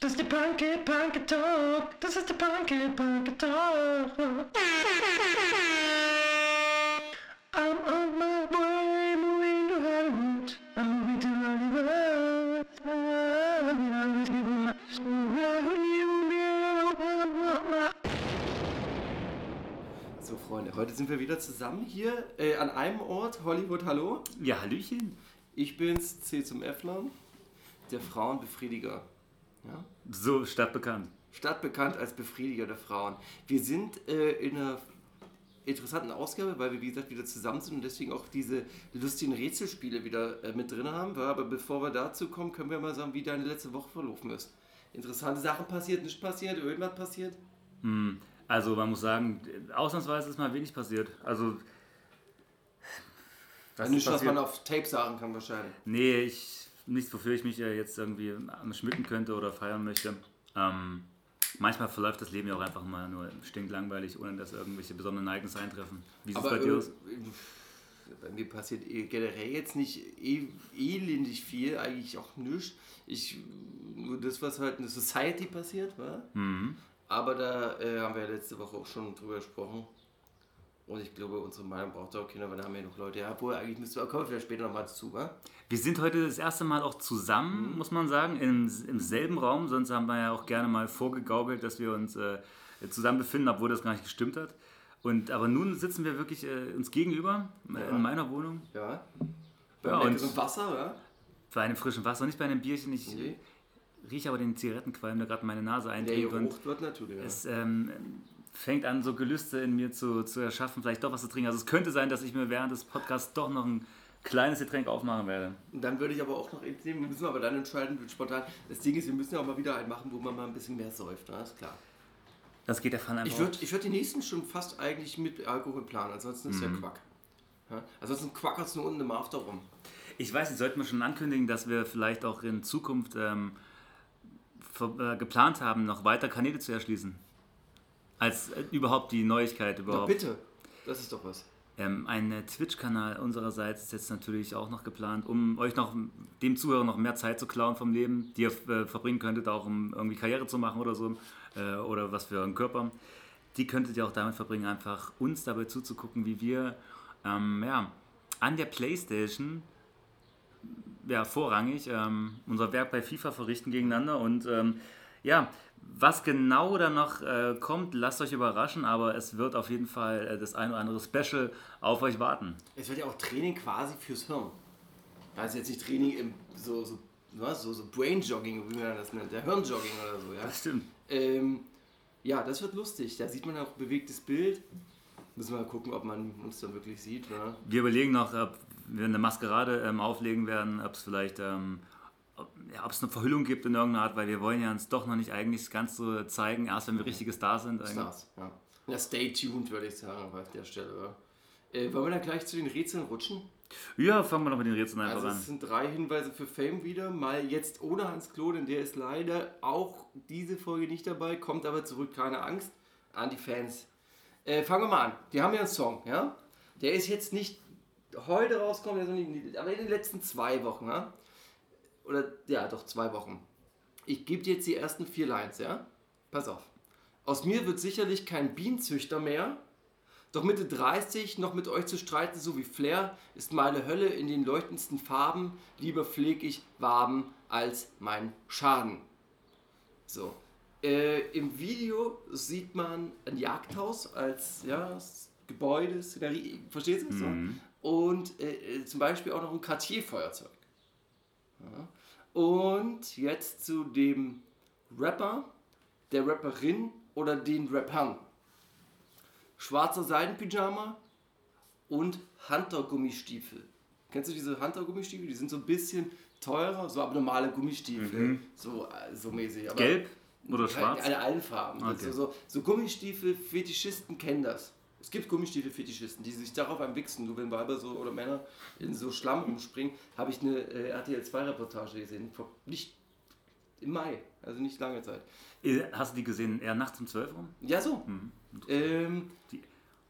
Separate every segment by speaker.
Speaker 1: Das ist der Punky Punky Talk. Das ist der Punky Punky Talk. I'm on my way, moving to Hollywood. I'm moving to Hollywood.
Speaker 2: So, Freunde, heute sind wir wieder zusammen hier äh, an einem Ort. Hollywood, hallo.
Speaker 3: Ja, Hallöchen.
Speaker 2: Ich bin's, C zum Effner, der Frauenbefriediger. Ja?
Speaker 3: So stadtbekannt.
Speaker 2: Stadtbekannt als Befriediger der Frauen. Wir sind äh, in einer interessanten Ausgabe, weil wir, wie gesagt, wieder zusammen sind und deswegen auch diese lustigen Rätselspiele wieder äh, mit drin haben. Aber bevor wir dazu kommen, können wir mal sagen, wie deine letzte Woche verlaufen ist. Interessante Sachen passiert, nicht passiert, irgendwas passiert?
Speaker 3: Hm, Also man muss sagen, ausnahmsweise ist mal wenig passiert. Also was
Speaker 2: nicht,
Speaker 3: ist
Speaker 2: was man auf Tape sagen kann wahrscheinlich.
Speaker 3: Nee, ich nichts, wofür ich mich äh, jetzt irgendwie am schmücken könnte oder feiern möchte. Ähm, manchmal verläuft das Leben ja auch einfach mal nur stinklangweilig, ohne dass irgendwelche besonderen Ereignisse eintreffen. Wie sieht es bei dir
Speaker 2: äh,
Speaker 3: aus?
Speaker 2: bei mir passiert generell jetzt nicht e elendig viel, eigentlich auch nichts. Ich, nur das, was halt in der Society passiert, war.
Speaker 3: Mhm.
Speaker 2: Aber da äh, haben wir ja letzte Woche auch schon drüber gesprochen. Und ich glaube, unsere Meinung braucht auch Kinder, weil da haben wir ja noch Leute. Ja, obwohl, eigentlich müssten wir, kommen wir später nochmal zu, wa?
Speaker 3: Wir sind heute das erste Mal auch zusammen, muss man sagen, im, im selben Raum. Sonst haben wir ja auch gerne mal vorgegaukelt, dass wir uns äh, zusammen befinden, obwohl das gar nicht gestimmt hat. Und, aber nun sitzen wir wirklich äh, uns gegenüber äh,
Speaker 2: Ja.
Speaker 3: in meiner Wohnung
Speaker 2: Ja.
Speaker 3: Ja,
Speaker 2: Beim
Speaker 3: und-
Speaker 2: Wasser, ja?
Speaker 3: bei einem frischen Wasser, nicht bei einem Bierchen. Ich
Speaker 2: Nee.
Speaker 3: rieche aber den Zigarettenqualm, der gerade in meine Nase
Speaker 2: Der
Speaker 3: eindringt. Und
Speaker 2: Geruch wird natürlich, ja.
Speaker 3: es ähm, fängt an, so Gelüste in mir zu, zu erschaffen, vielleicht doch was zu trinken. Also es könnte sein, dass ich mir während des Podcasts doch noch ein kleines Getränk aufmachen werde.
Speaker 2: Dann würde ich aber auch noch entnehmen, müssen wir aber dann entscheiden, spontan. Das Ding ist, wir müssen ja auch mal wieder einen machen, wo man mal ein bisschen mehr säuft, ne? ist klar.
Speaker 3: Das geht der Fall einfach.
Speaker 2: Ich würde ich würd die nächsten schon fast eigentlich mit Alkohol planen, ansonsten ist ja Quack. Ja? Ansonsten quackert es nur unten im After rum.
Speaker 3: Ich weiß nicht, sollten wir schon ankündigen, dass wir vielleicht auch in Zukunft ähm, äh, geplant haben, noch weiter Kanäle zu erschließen? Als äh, überhaupt die Neuigkeit
Speaker 2: Na
Speaker 3: überhaupt.
Speaker 2: bitte, das ist doch was.
Speaker 3: Ähm, ein äh, Twitch-Kanal unsererseits ist jetzt natürlich auch noch geplant, um euch noch, dem Zuhörer noch mehr Zeit zu klauen vom Leben, die ihr äh, verbringen könntet, auch um irgendwie Karriere zu machen oder so, äh, oder was für euren Körper. Die könntet ihr auch damit verbringen, einfach uns dabei zuzugucken, wie wir ähm, ja, an der Playstation ja, vorrangig ähm, unser Werk bei FIFA verrichten gegeneinander und ähm, ja, was genau da noch äh, kommt, lasst euch überraschen, aber es wird auf jeden Fall äh, das ein oder andere Special auf euch warten.
Speaker 2: Es wird ja auch Training quasi fürs Hirn. Also jetzt nicht Training im so, so, was, so, so Brain-Jogging, wie man das nennt, der Hirnjogging oder so, ja.
Speaker 3: Das stimmt.
Speaker 2: Ähm, ja, das wird lustig. Da sieht man auch bewegtes Bild. Müssen wir mal gucken, ob man uns dann wirklich sieht. Ne?
Speaker 3: Wir überlegen noch, ob wir eine Maskerade ähm, auflegen werden, ob es vielleicht ähm, ja, ob es eine Verhüllung gibt in irgendeiner Art, weil wir wollen ja uns doch noch nicht eigentlich ganz so zeigen, erst wenn wir richtige Stars sind. eigentlich.
Speaker 2: Stars, ja. Ja, stay tuned, würde ich sagen, auf der Stelle. Ja. Äh, wollen wir dann gleich zu den Rätseln rutschen?
Speaker 3: Ja, fangen wir noch mit den Rätseln einfach
Speaker 2: Also
Speaker 3: an.
Speaker 2: es sind drei Hinweise für Fame wieder. Mal jetzt ohne Hans Klo, denn der ist leider auch diese Folge nicht dabei, kommt aber zurück, keine Angst, an die Fans. Äh, fangen wir mal an. Die haben ja einen Song, ja? Der ist jetzt nicht heute rausgekommen, aber in den letzten zwei Wochen, ja? Oder, ja, doch, zwei Wochen. Ich gebe dir jetzt die ersten vier Lines, ja? Pass auf. Aus mir wird sicherlich kein Bienenzüchter mehr, doch Mitte 30 noch mit euch zu streiten, so wie Flair, ist meine Hölle in den leuchtendsten Farben. Lieber pfleg ich Waben als mein Schaden. So. Äh, Im Video sieht man ein Jagdhaus als ja, Gebäude, Szenerie, verstehst du?
Speaker 3: Mhm.
Speaker 2: So? Und äh, äh, zum Beispiel auch noch ein Cartier-Feuerzeug. Und jetzt zu dem Rapper, der Rapperin oder den Rappern schwarzer Seidenpyjama und Hunter-Gummistiefel. Kennst du diese Hunter-Gummistiefel? Die sind so ein bisschen teurer, so abnormale Gummistiefel, so, äh, so mäßig. Aber
Speaker 3: Gelb oder schwarz?
Speaker 2: Alle, allen Farben.
Speaker 3: Okay.
Speaker 2: Also so, so Gummistiefel, Fetischisten kennen das. Es gibt Gummistiefel-Fetischisten, die sich darauf einwichsen. Du, wenn Weiber so oder Männer in so Schlamm rumspringen, habe ich eine äh, RTL 2-Reportage gesehen, vor, nicht im Mai, also nicht lange Zeit.
Speaker 3: Äh, Hast du die gesehen, eher nachts um 12 rum?
Speaker 2: Ja, so. Ähm,
Speaker 3: Die-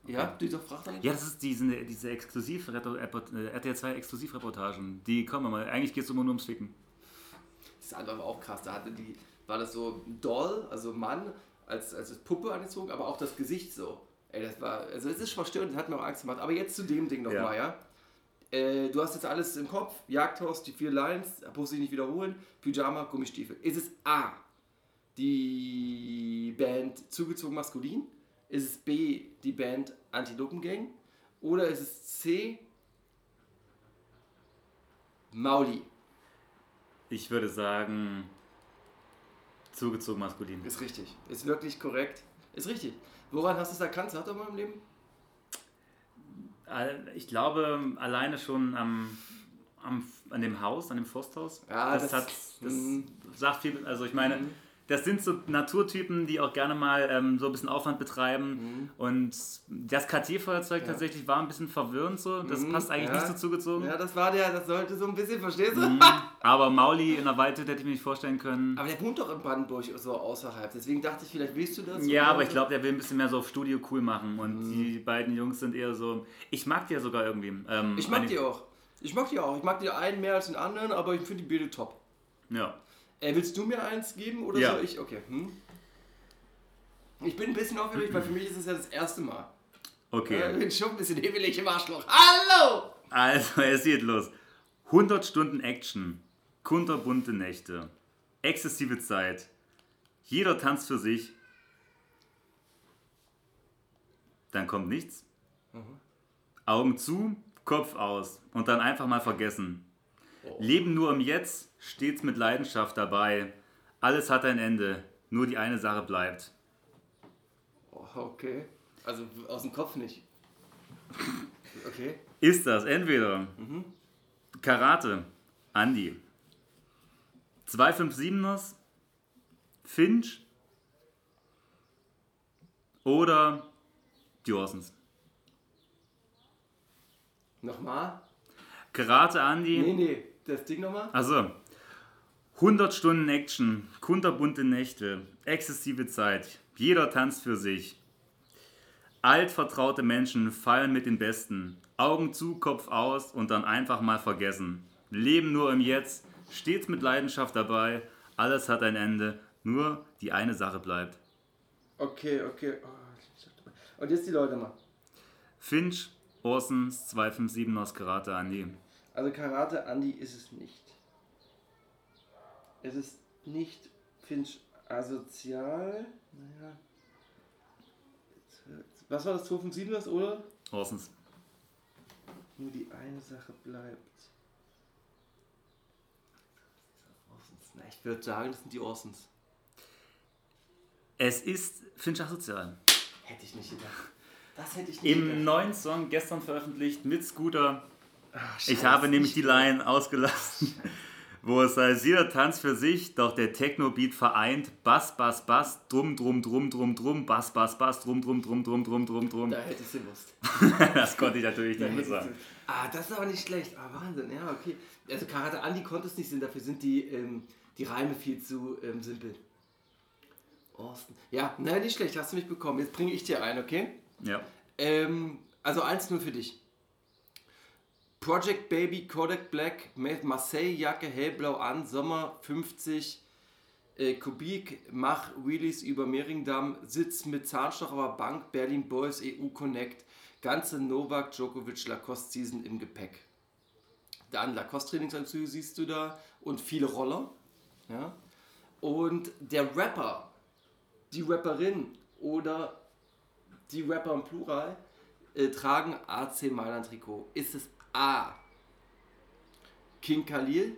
Speaker 2: Ja, dieser fragt dann.
Speaker 3: Ja, das ist diese, diese exklusiv äh, RTL 2 Exklusivreportagen. Die kommen mal. Eigentlich geht es immer nur ums Ficken.
Speaker 2: Das andere war auch krass. Da hatte die war das so Doll, also Mann, als, als Puppe angezogen, aber auch das Gesicht so. Ey, das war, also es ist verstörend, das hat mir auch Angst gemacht. Aber jetzt zu dem Ding nochmal, ja. ja? Äh, du hast jetzt alles im Kopf, Jagdhaus, die vier Lines, muss ich nicht wiederholen, Pyjama, Gummistiefel. Ist es A, die Band Zugezogen Maskulin? Ist es B, die Band Antilopen Gang? Oder ist es C, Mauli?
Speaker 3: Ich würde sagen, zugezogen maskulin.
Speaker 2: Ist richtig. Ist wirklich korrekt. Ist richtig. Woran hast du es erkannt? Sag doch mal im Leben.
Speaker 3: Äh, Ich glaube, alleine schon am, am, an dem Haus, an dem Forsthaus.
Speaker 2: Ja,
Speaker 3: das,
Speaker 2: das-
Speaker 3: hat, das sagt viel. Also ich meine,
Speaker 2: Mhm.
Speaker 3: Das sind so Naturtypen, die auch gerne mal ähm, so ein bisschen Aufwand betreiben. Und das Kartierfeuerzeug
Speaker 2: Mhm. Ja.
Speaker 3: tatsächlich war ein bisschen verwirrend so. Das
Speaker 2: Mhm,
Speaker 3: passt eigentlich
Speaker 2: ja.
Speaker 3: nicht so zugezogen.
Speaker 2: Ja, das war der, das sollte so ein bisschen, verstehst du?
Speaker 3: Mhm. Aber Mauli in der Waldhütte hätte ich mir nicht vorstellen können.
Speaker 2: Aber der wohnt doch in Brandenburg so außerhalb. Deswegen dachte ich, vielleicht willst du das.
Speaker 3: Ja, aber ich glaube, der will ein bisschen mehr so auf Studio cool machen. Und
Speaker 2: Mhm.
Speaker 3: die beiden Jungs sind eher so. Ich mag die ja sogar irgendwie. Ähm,
Speaker 2: Ich mag die auch. Ich mag die auch. Ich mag die einen mehr als den anderen, aber ich finde die Bilder top.
Speaker 3: Ja.
Speaker 2: Äh, willst du mir eins geben oder
Speaker 3: Ja.
Speaker 2: soll ich? Okay. Hm? Ich bin ein bisschen aufgeregt, weil für mich ist es ja das erste Mal.
Speaker 3: Okay.
Speaker 2: Äh, Ich bin schon ein bisschen hebelig im Arschloch. Hallo!
Speaker 3: Also, es geht los. 100 Stunden Action, kunterbunte Nächte, exzessive Zeit, jeder tanzt für sich, dann kommt nichts, Augen zu, Kopf aus und dann einfach mal vergessen. Leben nur im Jetzt, stets mit Leidenschaft dabei, alles hat ein Ende, nur die eine Sache bleibt.
Speaker 2: Oh, okay. Also aus dem Kopf nicht. Okay.
Speaker 3: Ist das entweder Karate, Andi, 257ers, Finch oder die Orsons?
Speaker 2: Nochmal?
Speaker 3: Karate, Andi,
Speaker 2: Nee, nee. Das Ding nochmal?
Speaker 3: also 100 Stunden Action, kunterbunte Nächte, exzessive Zeit, jeder tanzt für sich. Altvertraute Menschen fallen mit den Besten. Augen zu, Kopf aus und dann einfach mal vergessen. Leben nur im Jetzt, stets mit Leidenschaft dabei. Alles hat ein Ende, nur die eine Sache bleibt.
Speaker 2: Okay, okay. Oh, Und jetzt die Leute mal.
Speaker 3: Finch, Orsons, 257 aus Karate Andi.
Speaker 2: Also Karate Andi ist es nicht. Es ist nicht Finch asozial. Naja. Was war das 257 oder?
Speaker 3: Orsons.
Speaker 2: Nur die eine Sache bleibt. Na, ich würde sagen, das sind die Orsons.
Speaker 3: Es ist Finch asozial.
Speaker 2: Hätte ich nicht gedacht. Das hätte ich nicht
Speaker 3: Im
Speaker 2: gedacht.
Speaker 3: neuen Song, gestern veröffentlicht, mit Scooter.
Speaker 2: Ach,
Speaker 3: Ich habe nämlich die Line ausgelassen, wo es heißt, jeder tanzt für sich, doch der Techno-Beat vereint Bass, Bass, Bass, drum, drum, drum, drum, drum, Bass, Bass, Bass, drum, drum, drum, drum, drum, drum, drum.
Speaker 2: Da hätte ich sie gewusst.
Speaker 3: Das konnte ich natürlich nicht mehr sagen.
Speaker 2: Ah, das ist aber nicht schlecht. Ah, Wahnsinn. Ja, okay. Also Karate Andi konnte es nicht sein, dafür sind die, ähm, die Reime viel zu ähm, simpel. Orsten. Ja, nein, nicht schlecht, hast du mich bekommen. Jetzt bringe ich dir ein, okay?
Speaker 3: Ja.
Speaker 2: Ähm, also eins nur für dich. Project Baby, Kodak Black, Marseille Jacke, hellblau an, Sommer 50, äh, Kubik, mach Wheelies über Mehringdamm, Sitz mit Zahnstocher Bank, Berlin Boys, EU Connect, ganze Novak Djokovic Lacoste Season im Gepäck. Dann Lacoste Trainingsanzüge siehst du da und viele Roller. Ja? Und der Rapper, die Rapperin oder die Rapper im Plural äh, tragen AC Mailand Trikot. Ist es A. King Khalil,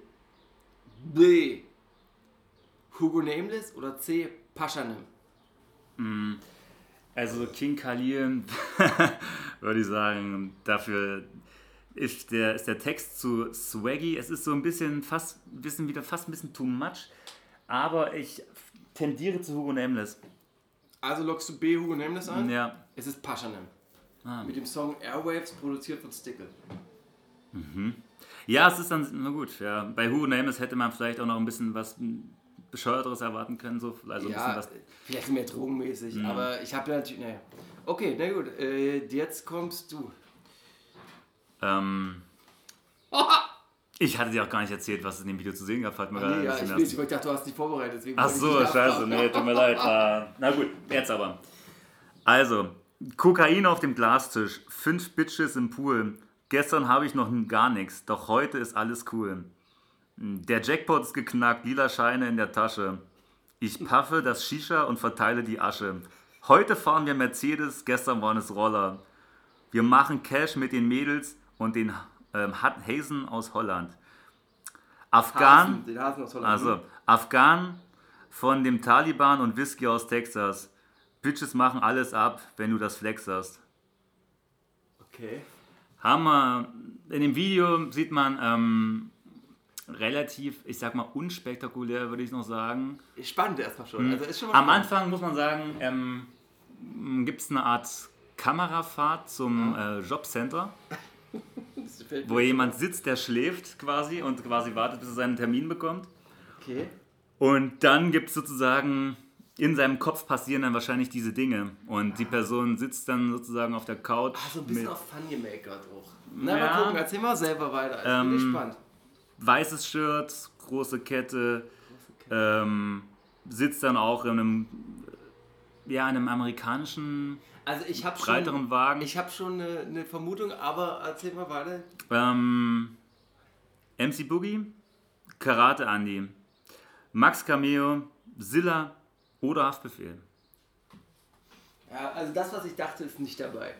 Speaker 2: B. Hugo Nameless oder C. Paschanim?
Speaker 3: Also King Khalil, würde ich sagen, dafür ist der, ist der Text zu swaggy. Es ist so ein bisschen fast, ein bisschen wieder fast ein bisschen too much. Aber ich tendiere zu Hugo Nameless.
Speaker 2: Also lockst du B. Hugo Nameless ein?
Speaker 3: Ja.
Speaker 2: Es ist Paschanim.
Speaker 3: Ah.
Speaker 2: Mit dem Song Airwaves, produziert von Stickle.
Speaker 3: Ja, es ist dann, na gut, ja. Bei Hugo Nameless hätte man vielleicht auch noch ein bisschen was Bescheuerteres erwarten können, so, also ein
Speaker 2: ja,
Speaker 3: bisschen
Speaker 2: vielleicht mehr drogenmäßig, aber ich habe ja natürlich, naja. Okay, na gut, äh, jetzt kommst du.
Speaker 3: was. Ähm, Ich hatte dir auch gar nicht erzählt, was es in dem Video zu sehen gab. Fällt mir gerade
Speaker 2: Nee, ja, ich, will, ich dachte, du hast dich vorbereitet. Deswegen
Speaker 3: Ach so, scheiße, nee, tut mir leid. Ah, na gut, jetzt aber. Also, Kokain auf dem Glastisch, fünf Bitches im Pool. Gestern habe ich noch gar nichts, doch heute ist alles cool. Der Jackpot ist geknackt, lila Scheine in der Tasche. Ich paffe das Shisha und verteile die Asche. Heute fahren wir Mercedes, gestern waren es Roller. Wir machen Cash mit den Mädels und den ähm, Hazen aus Holland. Afghan.
Speaker 2: Hasen, Hasen aus Holland.
Speaker 3: Also, Afghan von dem Taliban und Whisky aus Texas. Bitches machen alles ab, wenn du das flexerst.
Speaker 2: Okay.
Speaker 3: Hammer. In dem Video sieht man ähm, relativ, ich sag mal, unspektakulär, würde ich noch sagen.
Speaker 2: Spannend erstmal schon. Also ist schon
Speaker 3: Am
Speaker 2: spannend.
Speaker 3: Anfang muss man sagen, ähm, gibt es eine Art Kamerafahrt zum äh, Jobcenter, wo jemand sitzt, der schläft quasi und quasi wartet, bis er seinen Termin bekommt.
Speaker 2: Okay.
Speaker 3: Und dann gibt es sozusagen, in seinem Kopf passieren dann wahrscheinlich diese Dinge. Und die Person sitzt dann sozusagen auf der Couch.
Speaker 2: Ah, so ein bisschen
Speaker 3: mit
Speaker 2: auf Funny Maker drauf. Na,
Speaker 3: Ja.
Speaker 2: mal gucken, erzähl mal selber weiter. Ich bin
Speaker 3: Ähm,
Speaker 2: gespannt.
Speaker 3: weißes Shirt, große Kette, ähm, sitzt dann auch in einem, ja, in einem amerikanischen
Speaker 2: Also ich habe schon,
Speaker 3: breiteren Wagen.
Speaker 2: ich hab schon eine, eine Vermutung, aber erzähl mal weiter.
Speaker 3: Ähm, MC Boogie, Karate Andy, Max Cameo, Silla oder Haftbefehl.
Speaker 2: Ja, also das, was ich dachte, ist nicht dabei.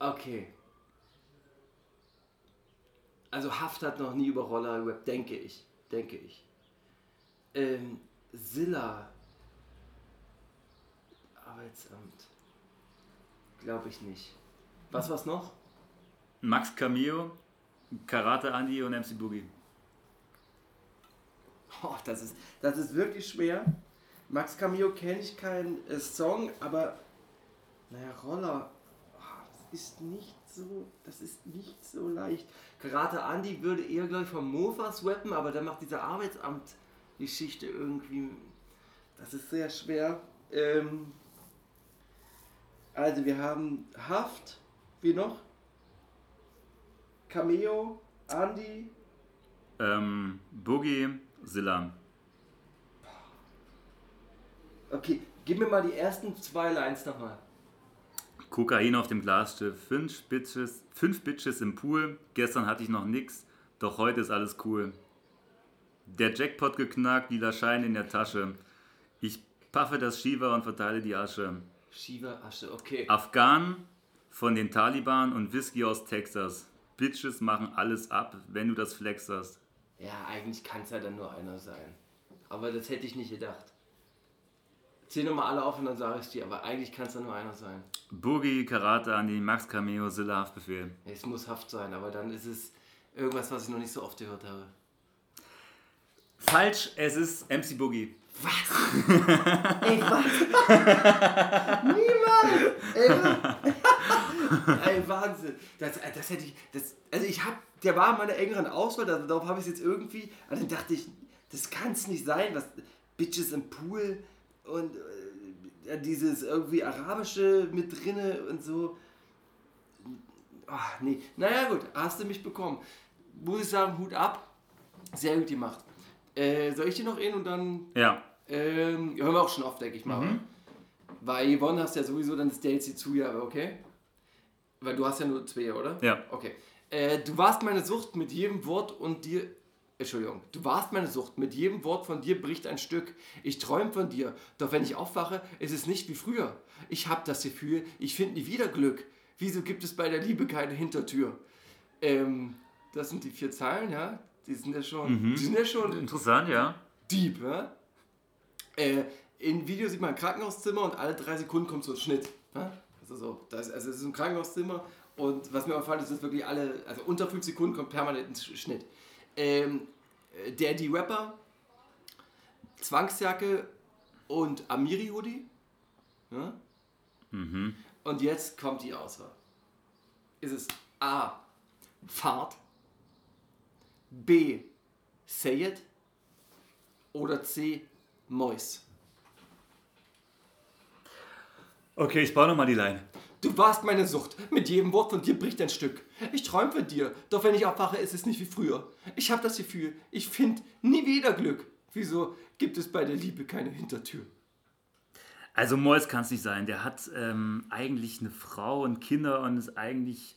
Speaker 2: Okay. Also Haft hat noch nie über Roller gerappt, denke ich. Denke ich. Ähm, Silla. Arbeitsamt. Glaube ich nicht. Was war's noch?
Speaker 3: Max Cameo, Karate Andy und MC Boogie.
Speaker 2: Oh, das ist, das ist wirklich schwer. Max Cameo kenne ich keinen äh, Song, aber naja, Roller, ah, das ist nicht so, das ist nicht so leicht. Karate Andy würde eher, glaube ich, vom Mofas rappen, aber der macht diese Arbeitsamt-Geschichte irgendwie, das ist sehr schwer. Ähm, also wir haben Haft, wie noch? Cameo, Andy,
Speaker 3: Ähm, Boogie, Silla.
Speaker 2: Okay, gib mir mal die ersten zwei Lines nochmal.
Speaker 3: Kokain auf dem Glasschiff, fünf Bitches, fünf Bitches im Pool. Gestern hatte ich noch nix, doch heute ist alles cool. Der Jackpot geknackt, lila Schein in der Tasche. Ich paffe das Shiva und verteile die Asche.
Speaker 2: Shiva Asche, okay.
Speaker 3: Afghan von den Taliban und Whisky aus Texas. Bitches machen alles ab, wenn du das flexerst.
Speaker 2: Ja, eigentlich kann es ja dann nur einer sein. Aber das hätte ich nicht gedacht. Zähl nochmal alle auf und dann sage ich dir, aber eigentlich kann es ja nur einer sein.
Speaker 3: Boogie, Karate Andy, Max Cameo, Silla Haftbefehl.
Speaker 2: Es muss Haft sein, aber dann ist es irgendwas, was ich noch nicht so oft gehört habe.
Speaker 3: Falsch, es ist MC Boogie.
Speaker 2: Ey, was? Niemals! Ey, was? Ey, Wahnsinn. Das, äh, das hätte ich. Das, also ich hab. Der war in meiner engeren Auswahl, da- darauf habe ich es jetzt irgendwie. Und dann dachte ich, das kann es nicht sein. Was, Bitches im Pool und äh, ja, dieses irgendwie Arabische mit drinne und so. Ach, nee. Naja, gut, hast du mich bekommen. Muss ich sagen, Hut ab. Sehr gut gemacht. Äh, soll ich dir noch in und dann
Speaker 3: Ja.
Speaker 2: ähm, hören wir auch schon oft, denke ich mal. oder? Weil Yvonne hast ja sowieso dann das DLC Zugabe, okay? Weil du hast ja nur zwei, oder?
Speaker 3: Ja.
Speaker 2: Okay. Äh, du warst meine Sucht mit jedem Wort und dir. Entschuldigung. Du warst meine Sucht. Mit jedem Wort von dir bricht ein Stück. Ich träume von dir. Doch wenn ich aufwache, ist es nicht wie früher. Ich hab das Gefühl, ich finde nie wieder Glück. Wieso gibt es bei der Liebe keine Hintertür? Ähm, das sind die vier Zeilen, ja? Die sind ja schon, die sind ja schon
Speaker 3: Interessant, ja.
Speaker 2: deep, ja? Äh, Im Video sieht man ein Krankenhauszimmer und alle drei Sekunden kommt so ein Schnitt. Ja? Also, so, das, also es ist ein Krankenhauszimmer und was mir auffällt, ist, dass wirklich alle, also unter fünf Sekunden kommt permanent ein Sch- Schnitt. Ähm, äh, der die Rapper, Zwangsjacke und Amiri Hoodie. Ja? Und jetzt kommt die Auswahl. Ist es A. Fahrt, B. Say it oder C. Mois?
Speaker 3: Okay, ich baue nochmal die Line.
Speaker 2: Du warst meine Sucht. Mit jedem Wort von dir bricht ein Stück. Ich träum von dir, doch wenn ich aufwache, ist es nicht wie früher. Ich hab das Gefühl, ich find nie wieder Glück. Wieso gibt es bei der Liebe keine Hintertür?
Speaker 3: Also Mois kann es nicht sein. Der hat ähm, eigentlich eine Frau und Kinder und ist eigentlich...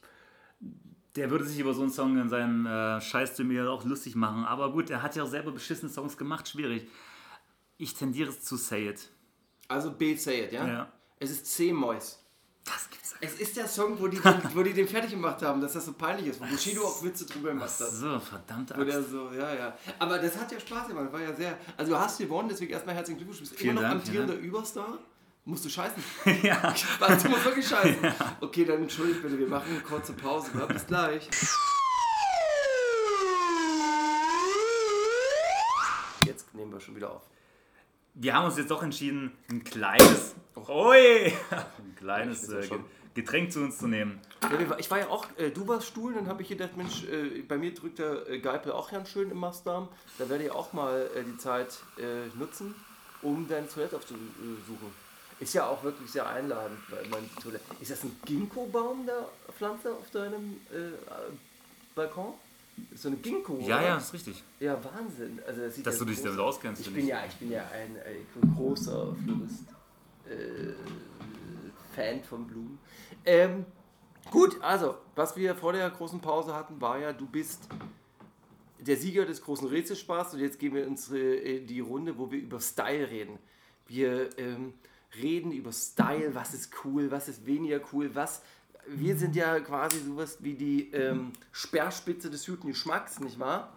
Speaker 3: Der würde sich über so einen Song in seinem äh, Scheiß zu mir auch lustig machen. Aber gut, er hat ja auch selber beschissene Songs gemacht. Schwierig. Ich tendiere zu Say It.
Speaker 2: Also B, say it, ja?
Speaker 3: Ja.
Speaker 2: Es ist C, Mois.
Speaker 3: Das gibt's
Speaker 2: Es ist der Song, wo die, den, wo die den fertig gemacht haben, dass das so peinlich ist, wo Bushido auch Witze drüber gemacht hat.
Speaker 3: So, verdammte
Speaker 2: Wo der so, ja, ja. Aber das hat ja Spaß gemacht, war ja sehr. Also du hast gewonnen, deswegen erstmal herzlichen Glückwunsch. Du bist
Speaker 3: Vielen
Speaker 2: immer noch
Speaker 3: Dank,
Speaker 2: amtierender Überstar. Musst du scheißen.
Speaker 3: ja.
Speaker 2: Was, du musst wirklich scheißen. Okay, dann entschuldigt bitte, wir machen eine kurze Pause. Ja, bis gleich. Jetzt nehmen wir schon wieder auf.
Speaker 3: Wir haben uns jetzt doch entschieden, ein kleines, oi, ein kleines äh. Getränk zu uns zu nehmen.
Speaker 2: Ja, ich war ja auch, äh, du warst Stuhl, dann habe ich gedacht, Mensch, äh, bei mir drückt der äh, Geipel auch ganz schön im Mastdarm. Da werde ich auch mal äh, die Zeit äh, nutzen, um deine Toilette aufzusuchen. Ist ja auch wirklich sehr einladend, weil man Toilette. Ist das ein Ginkgo-Baum, der Pflanze auf deinem Balkon? So eine Ginkgo?
Speaker 3: Ja,
Speaker 2: oder?
Speaker 3: ja, ist richtig.
Speaker 2: Ja, Wahnsinn. Also das sieht
Speaker 3: Dass
Speaker 2: ja
Speaker 3: du dich damit auskennst,
Speaker 2: Ich bin
Speaker 3: ich.
Speaker 2: ja, ich bin ja ein, äh, bin großer Florist. Äh, Fan von Blumen. Ähm, gut, also, was wir vor der großen Pause hatten, war ja, du bist der Sieger des großen Rätselspaß und jetzt gehen wir unsere, äh, die Runde, wo wir über Style reden. Wir ähm, reden über Style, was ist cool, was ist weniger cool, was. Wir sind ja quasi sowas wie die ähm, Speerspitze des guten Geschmacks, nicht wahr?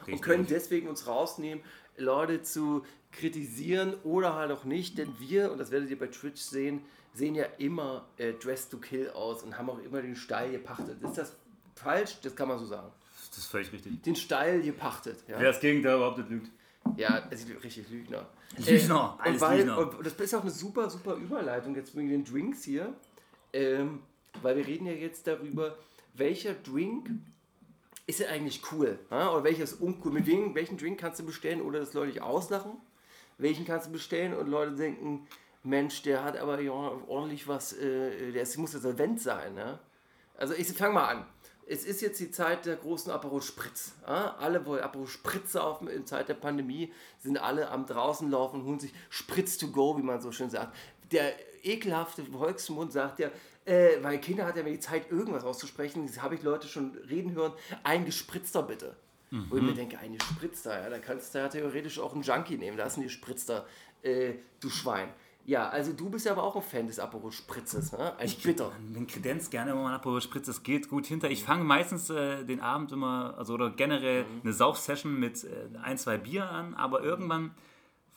Speaker 2: und
Speaker 3: Richtig.
Speaker 2: können deswegen uns rausnehmen, Leute zu kritisieren oder halt auch nicht, denn wir, und das werdet ihr bei Twitch sehen, sehen ja immer äh, Dress to Kill aus und haben auch immer den Stall gepachtet. Ist das falsch? Das kann man so sagen.
Speaker 3: Das ist völlig richtig.
Speaker 2: Den Stall gepachtet. Ja,
Speaker 3: Wer das Gegenteil überhaupt nicht lügt.
Speaker 2: ja ist richtig Lügner.
Speaker 3: Lügner,
Speaker 2: und,
Speaker 3: alles
Speaker 2: weil,
Speaker 3: Lügner.
Speaker 2: und das ist auch eine super, super Überleitung jetzt wegen den Drinks hier, ähm, weil wir reden ja jetzt darüber, welcher Drink ist denn eigentlich cool? Ja? Oder welcher ist uncool? Mit wem, welchen Drink kannst du bestellen oder das Leute dich auslachen? Welchen kannst du bestellen und Leute denken, Mensch, der hat aber ja ordentlich was, äh, der ist, muss ja solvent sein. Ja? Also ich fange mal an. Es ist jetzt die Zeit der großen Aperol Spritz. Ja? Alle wollen Aperol Spritz saufen in Zeit der Pandemie, sind alle am draußen laufen holen sich Spritz to go, wie man so schön sagt. Der ekelhafte Volksmund sagt ja, äh, weil Kinder hat ja mehr die Zeit, irgendwas auszusprechen. Das habe ich Leute schon reden hören. Ein Gespritzter bitte. Wo ich mir denke, ein Gespritzter, ja, da kannst du ja theoretisch auch einen Junkie nehmen. Da ist ein Gespritzter, äh, du Schwein. Ja, also du bist ja aber auch ein Fan des Aperol Spritzes, ne? Ein Bitter.
Speaker 3: Den Kredenz gerne immer mal Aperol Spritz, das geht gut hinter. Ich fange meistens äh, den Abend immer, also oder generell
Speaker 2: Mhm.
Speaker 3: eine Sauf-Session mit äh, ein, zwei Bier an, aber irgendwann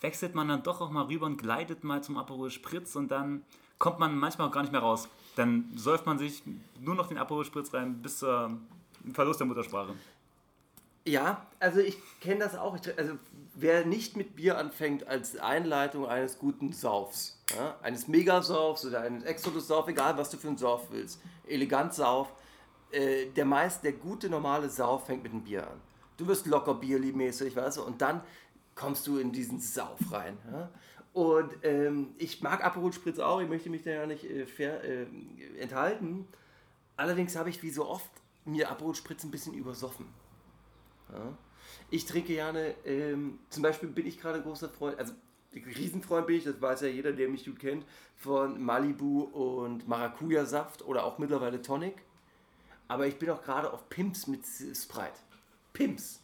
Speaker 3: wechselt man dann doch auch mal rüber und gleitet mal zum Aperol Spritz und dann kommt man manchmal auch gar nicht mehr raus. Dann säuft man sich nur noch den Aperol Spritz rein bis zur Verlust der Muttersprache.
Speaker 2: Ja, also ich kenne das auch. Also wer nicht mit Bier anfängt als Einleitung eines guten Saufs, ja, eines Megasaufs oder eines Exodus-Sauf, egal was du für einen Sauf willst, elegant Sauf, äh, der meist, der gute normale Sauf fängt mit einem Bier an. Du wirst locker bierliebmäßig, weißt du, und dann kommst du in diesen Sauf rein. Ja? Und ähm, ich mag Aperol Spritz auch, ich möchte mich da ja nicht äh, fair, äh, enthalten. Allerdings habe ich wie so oft mir Aperol Spritz ein bisschen übersoffen. Ja. Ich trinke gerne, ähm, zum Beispiel bin ich gerade großer Freund, also Riesenfreund bin ich, das weiß ja jeder, der mich gut kennt, von Malibu und Maracuja-Saft oder auch mittlerweile Tonic. Aber ich bin auch gerade auf Pimps mit Sprite. Pimps.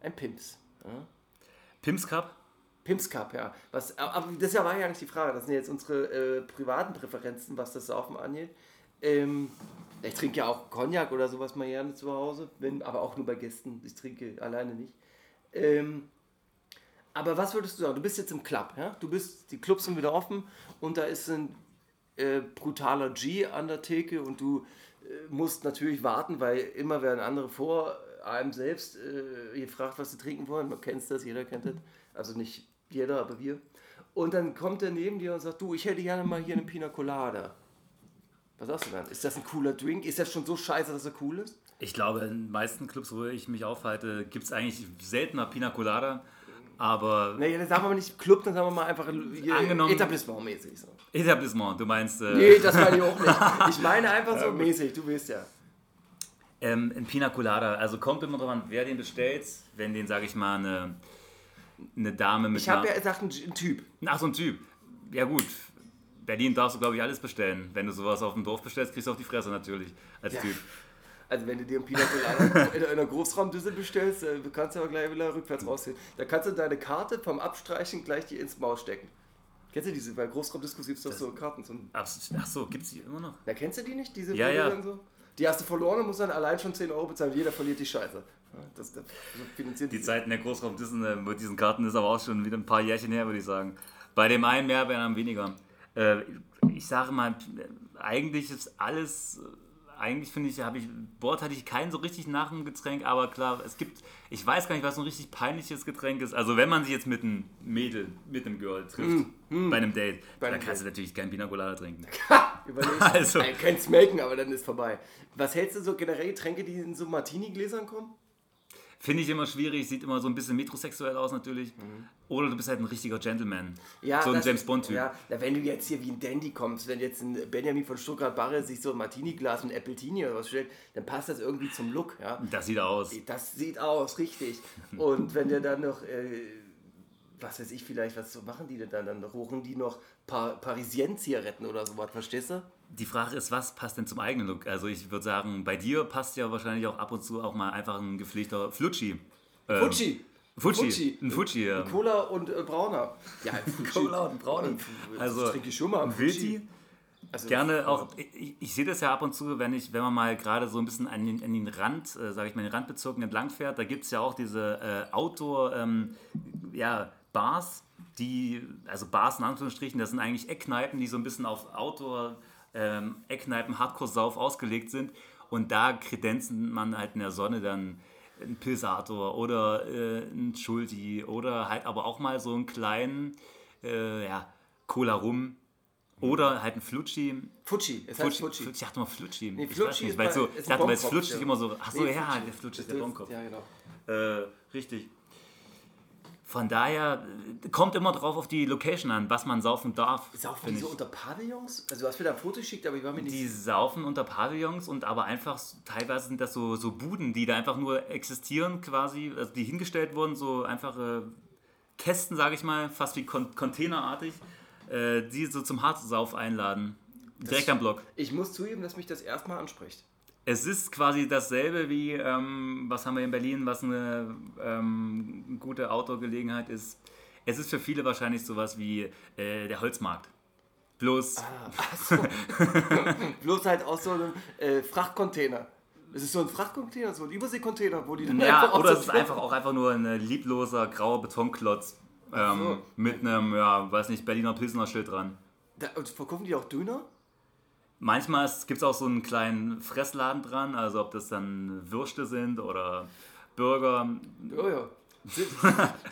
Speaker 2: Ein Pimps. Ja.
Speaker 3: Pimps Cup?
Speaker 2: Pimps Cup, ja. Was, aber das war ja nicht die Frage. Das sind jetzt unsere äh, privaten Präferenzen, was das Saufen angeht. Ähm, ich trinke ja auch Cognac oder sowas mal gerne zu Hause, wenn, aber auch nur bei Gästen. Ich trinke alleine nicht. Ähm, aber was würdest du sagen? Du bist jetzt im Club, ja? Du bist, die Clubs sind wieder offen und da ist ein äh, brutaler G an der Theke und du äh, musst natürlich warten, weil immer werden andere vor einem selbst äh, gefragt, was sie trinken wollen. Man kennt das, jeder kennt das. Also nicht jeder, aber wir. Und dann kommt er neben dir und sagt, du, ich hätte gerne mal hier eine Pina Colada. Was sagst du dann? Ist das ein cooler Drink? Ist das schon so scheiße, dass er cool ist?
Speaker 3: Ich glaube, in den meisten Clubs, wo ich mich aufhalte, gibt es eigentlich seltener Pina Colada. Aber
Speaker 2: Nee, dann sagen wir mal nicht Club, dann sagen wir mal einfach
Speaker 3: Angenommen-
Speaker 2: Etablissement-mäßig. So.
Speaker 3: Etablissement, du meinst äh,
Speaker 2: Nee, das meine ich auch nicht. Ich meine einfach so mäßig, du weißt ja.
Speaker 3: Ähm, ein Pina Colada. Also kommt immer drauf an, wer den bestellt. Wenn den, sage ich mal, eine, eine Dame mit
Speaker 2: Ich habe ja gesagt, ein, Typ.
Speaker 3: Ach, so ein Typ. Ja gut, Berlin darfst du, glaube ich, alles bestellen. Wenn du sowas auf dem Dorf bestellst, kriegst du auf die Fresse natürlich als
Speaker 2: Ja.
Speaker 3: Typ.
Speaker 2: Also wenn du dir ein Pina Colada in einer Großraumdüssel bestellst, äh, kannst du aber gleich wieder rückwärts rausziehen. Da kannst du deine Karte vom Abstreichen gleich dir ins Maus stecken. Kennst du diese, bei Großraumdiskus gibt es doch so Karten. So,
Speaker 3: Ach, so, gibt's die immer noch?
Speaker 2: na, kennst du die nicht? Diese
Speaker 3: Ja, ja.
Speaker 2: So? Die hast du verloren und musst dann allein schon 10 Euro bezahlen. Jeder verliert die Scheiße. Das, das,
Speaker 3: Die
Speaker 2: sie.
Speaker 3: Zeiten der Großraum Dissen äh, mit diesen Karten ist aber auch schon wieder ein paar Jährchen her, würde ich sagen. Bei dem einen mehr, bei dem anderen weniger. Äh, ich sage mal, eigentlich ist alles, eigentlich finde ich, habe ich, Bord hatte ich kein so richtig nach dem Getränk, aber klar, es gibt, ich weiß gar nicht, was so ein richtig peinliches Getränk ist. Also wenn man sich jetzt mit einem Mädel, mit einem Girl trifft, bei einem Date,
Speaker 2: Bei
Speaker 3: dann
Speaker 2: einem
Speaker 3: kannst du natürlich kein Pina Colada trinken.
Speaker 2: Überleg.
Speaker 3: Also-.
Speaker 2: Ihr könnt melken, aber dann ist vorbei. Was hältst du so generell Getränke, die in so Martini-Gläsern kommen?
Speaker 3: Finde ich immer schwierig, sieht immer so ein bisschen metrosexuell aus natürlich. Oder du bist halt ein richtiger Gentleman. so ein
Speaker 2: das-
Speaker 3: James Bond-Typ.
Speaker 2: Ja, na, wenn du jetzt hier wie ein Dandy kommst, wenn jetzt ein Benjamin von Stuttgart-Barre sich so ein Martini-Glas und Appletini oder was stellt, dann passt das irgendwie zum Look. Ja?
Speaker 3: Das sieht aus.
Speaker 2: Das sieht aus, richtig. Und wenn der dann noch, äh, was weiß ich vielleicht, was machen die denn dann? Dann rochen die noch pa Parisien-Zigaretten oder sowas, verstehst du?
Speaker 3: Die Frage ist, was passt denn zum eigenen Look? Also ich würde sagen, bei dir passt ja wahrscheinlich auch ab und zu auch mal einfach ein gepflegter Flutschi. Ähm,
Speaker 2: Fuji.
Speaker 3: Fuji. Ein Fuji, ja.
Speaker 2: Cola und äh, Brauner. Ja, Fuji.
Speaker 3: Cola und Brauner.
Speaker 2: Also, das trinke ich schon mal am
Speaker 3: Wildi.
Speaker 2: Also,
Speaker 3: Gerne auch, ich, ich sehe das ja ab und zu, wenn, ich, wenn man mal gerade so ein bisschen an den, an den Rand, äh, sage ich mal, den Randbezirken entlang fährt, da gibt es ja auch diese äh, Outdoor, ähm, ja, Bars, die, also Bars in Anführungsstrichen, das sind eigentlich Eckkneipen, die so ein bisschen auf Outdoor, ähm, Eckkneipen, Hardcore-Sauf ausgelegt sind und da kredenzen man halt in der Sonne dann ein Pilsator oder äh, ein Schulti oder halt aber auch mal so einen kleinen, äh, ja, Cola Rum oder halt ein Flutschi.
Speaker 2: Fuji. Es heißt
Speaker 3: Flutschi,
Speaker 2: Fuji.
Speaker 3: Ich dachte mal Flutschi.
Speaker 2: Nee,
Speaker 3: ich
Speaker 2: Flutschi
Speaker 3: weiß nicht,
Speaker 2: ist
Speaker 3: weil
Speaker 2: bei-
Speaker 3: so,
Speaker 2: ist
Speaker 3: ich dachte, weil flutscht
Speaker 2: ja.
Speaker 3: immer so. Achso,
Speaker 2: Nee,
Speaker 3: ja, der Flutsch ist der Bombkopf.
Speaker 2: Ja, genau.
Speaker 3: Äh, richtig. Von daher äh, kommt immer drauf auf die Location an, was man saufen darf.
Speaker 2: Saufen die so unter Pavillons? Also du hast mir da ein Foto geschickt, aber ich war mir nicht
Speaker 3: Die saufen unter Pavillons und aber einfach, teilweise sind das so, so Buden, die da einfach nur existieren quasi, also die hingestellt wurden, so einfache Kästen, sage ich mal, fast wie Con containerartig, äh, die so zum Hardsauf einladen. Direkt am Block.
Speaker 2: Ich muss zugeben, dass mich das erstmal anspricht.
Speaker 3: Es ist quasi dasselbe wie, ähm, was haben wir in Berlin, was eine ähm, gute Outdoor-Gelegenheit ist. Es ist für viele wahrscheinlich sowas wie äh, der Holzmarkt. Bloß,
Speaker 2: Achso. Bloß halt aus so einem äh, Frachtcontainer. Es ist so ein Frachtcontainer, so ein Überseekontainer, wo die dann
Speaker 3: ja,
Speaker 2: aus
Speaker 3: oder
Speaker 2: der
Speaker 3: es ist einfach auch einfach nur ein äh, liebloser grauer Betonklotz ähm,
Speaker 2: so.
Speaker 3: mit einem, ja, weiß nicht, Berliner Pilsner Schild dran.
Speaker 2: Da, und verkaufen die auch Döner?
Speaker 3: Manchmal gibt es auch so einen kleinen Fressladen dran, also ob das dann Würste sind oder Burger.
Speaker 2: Ja, ja.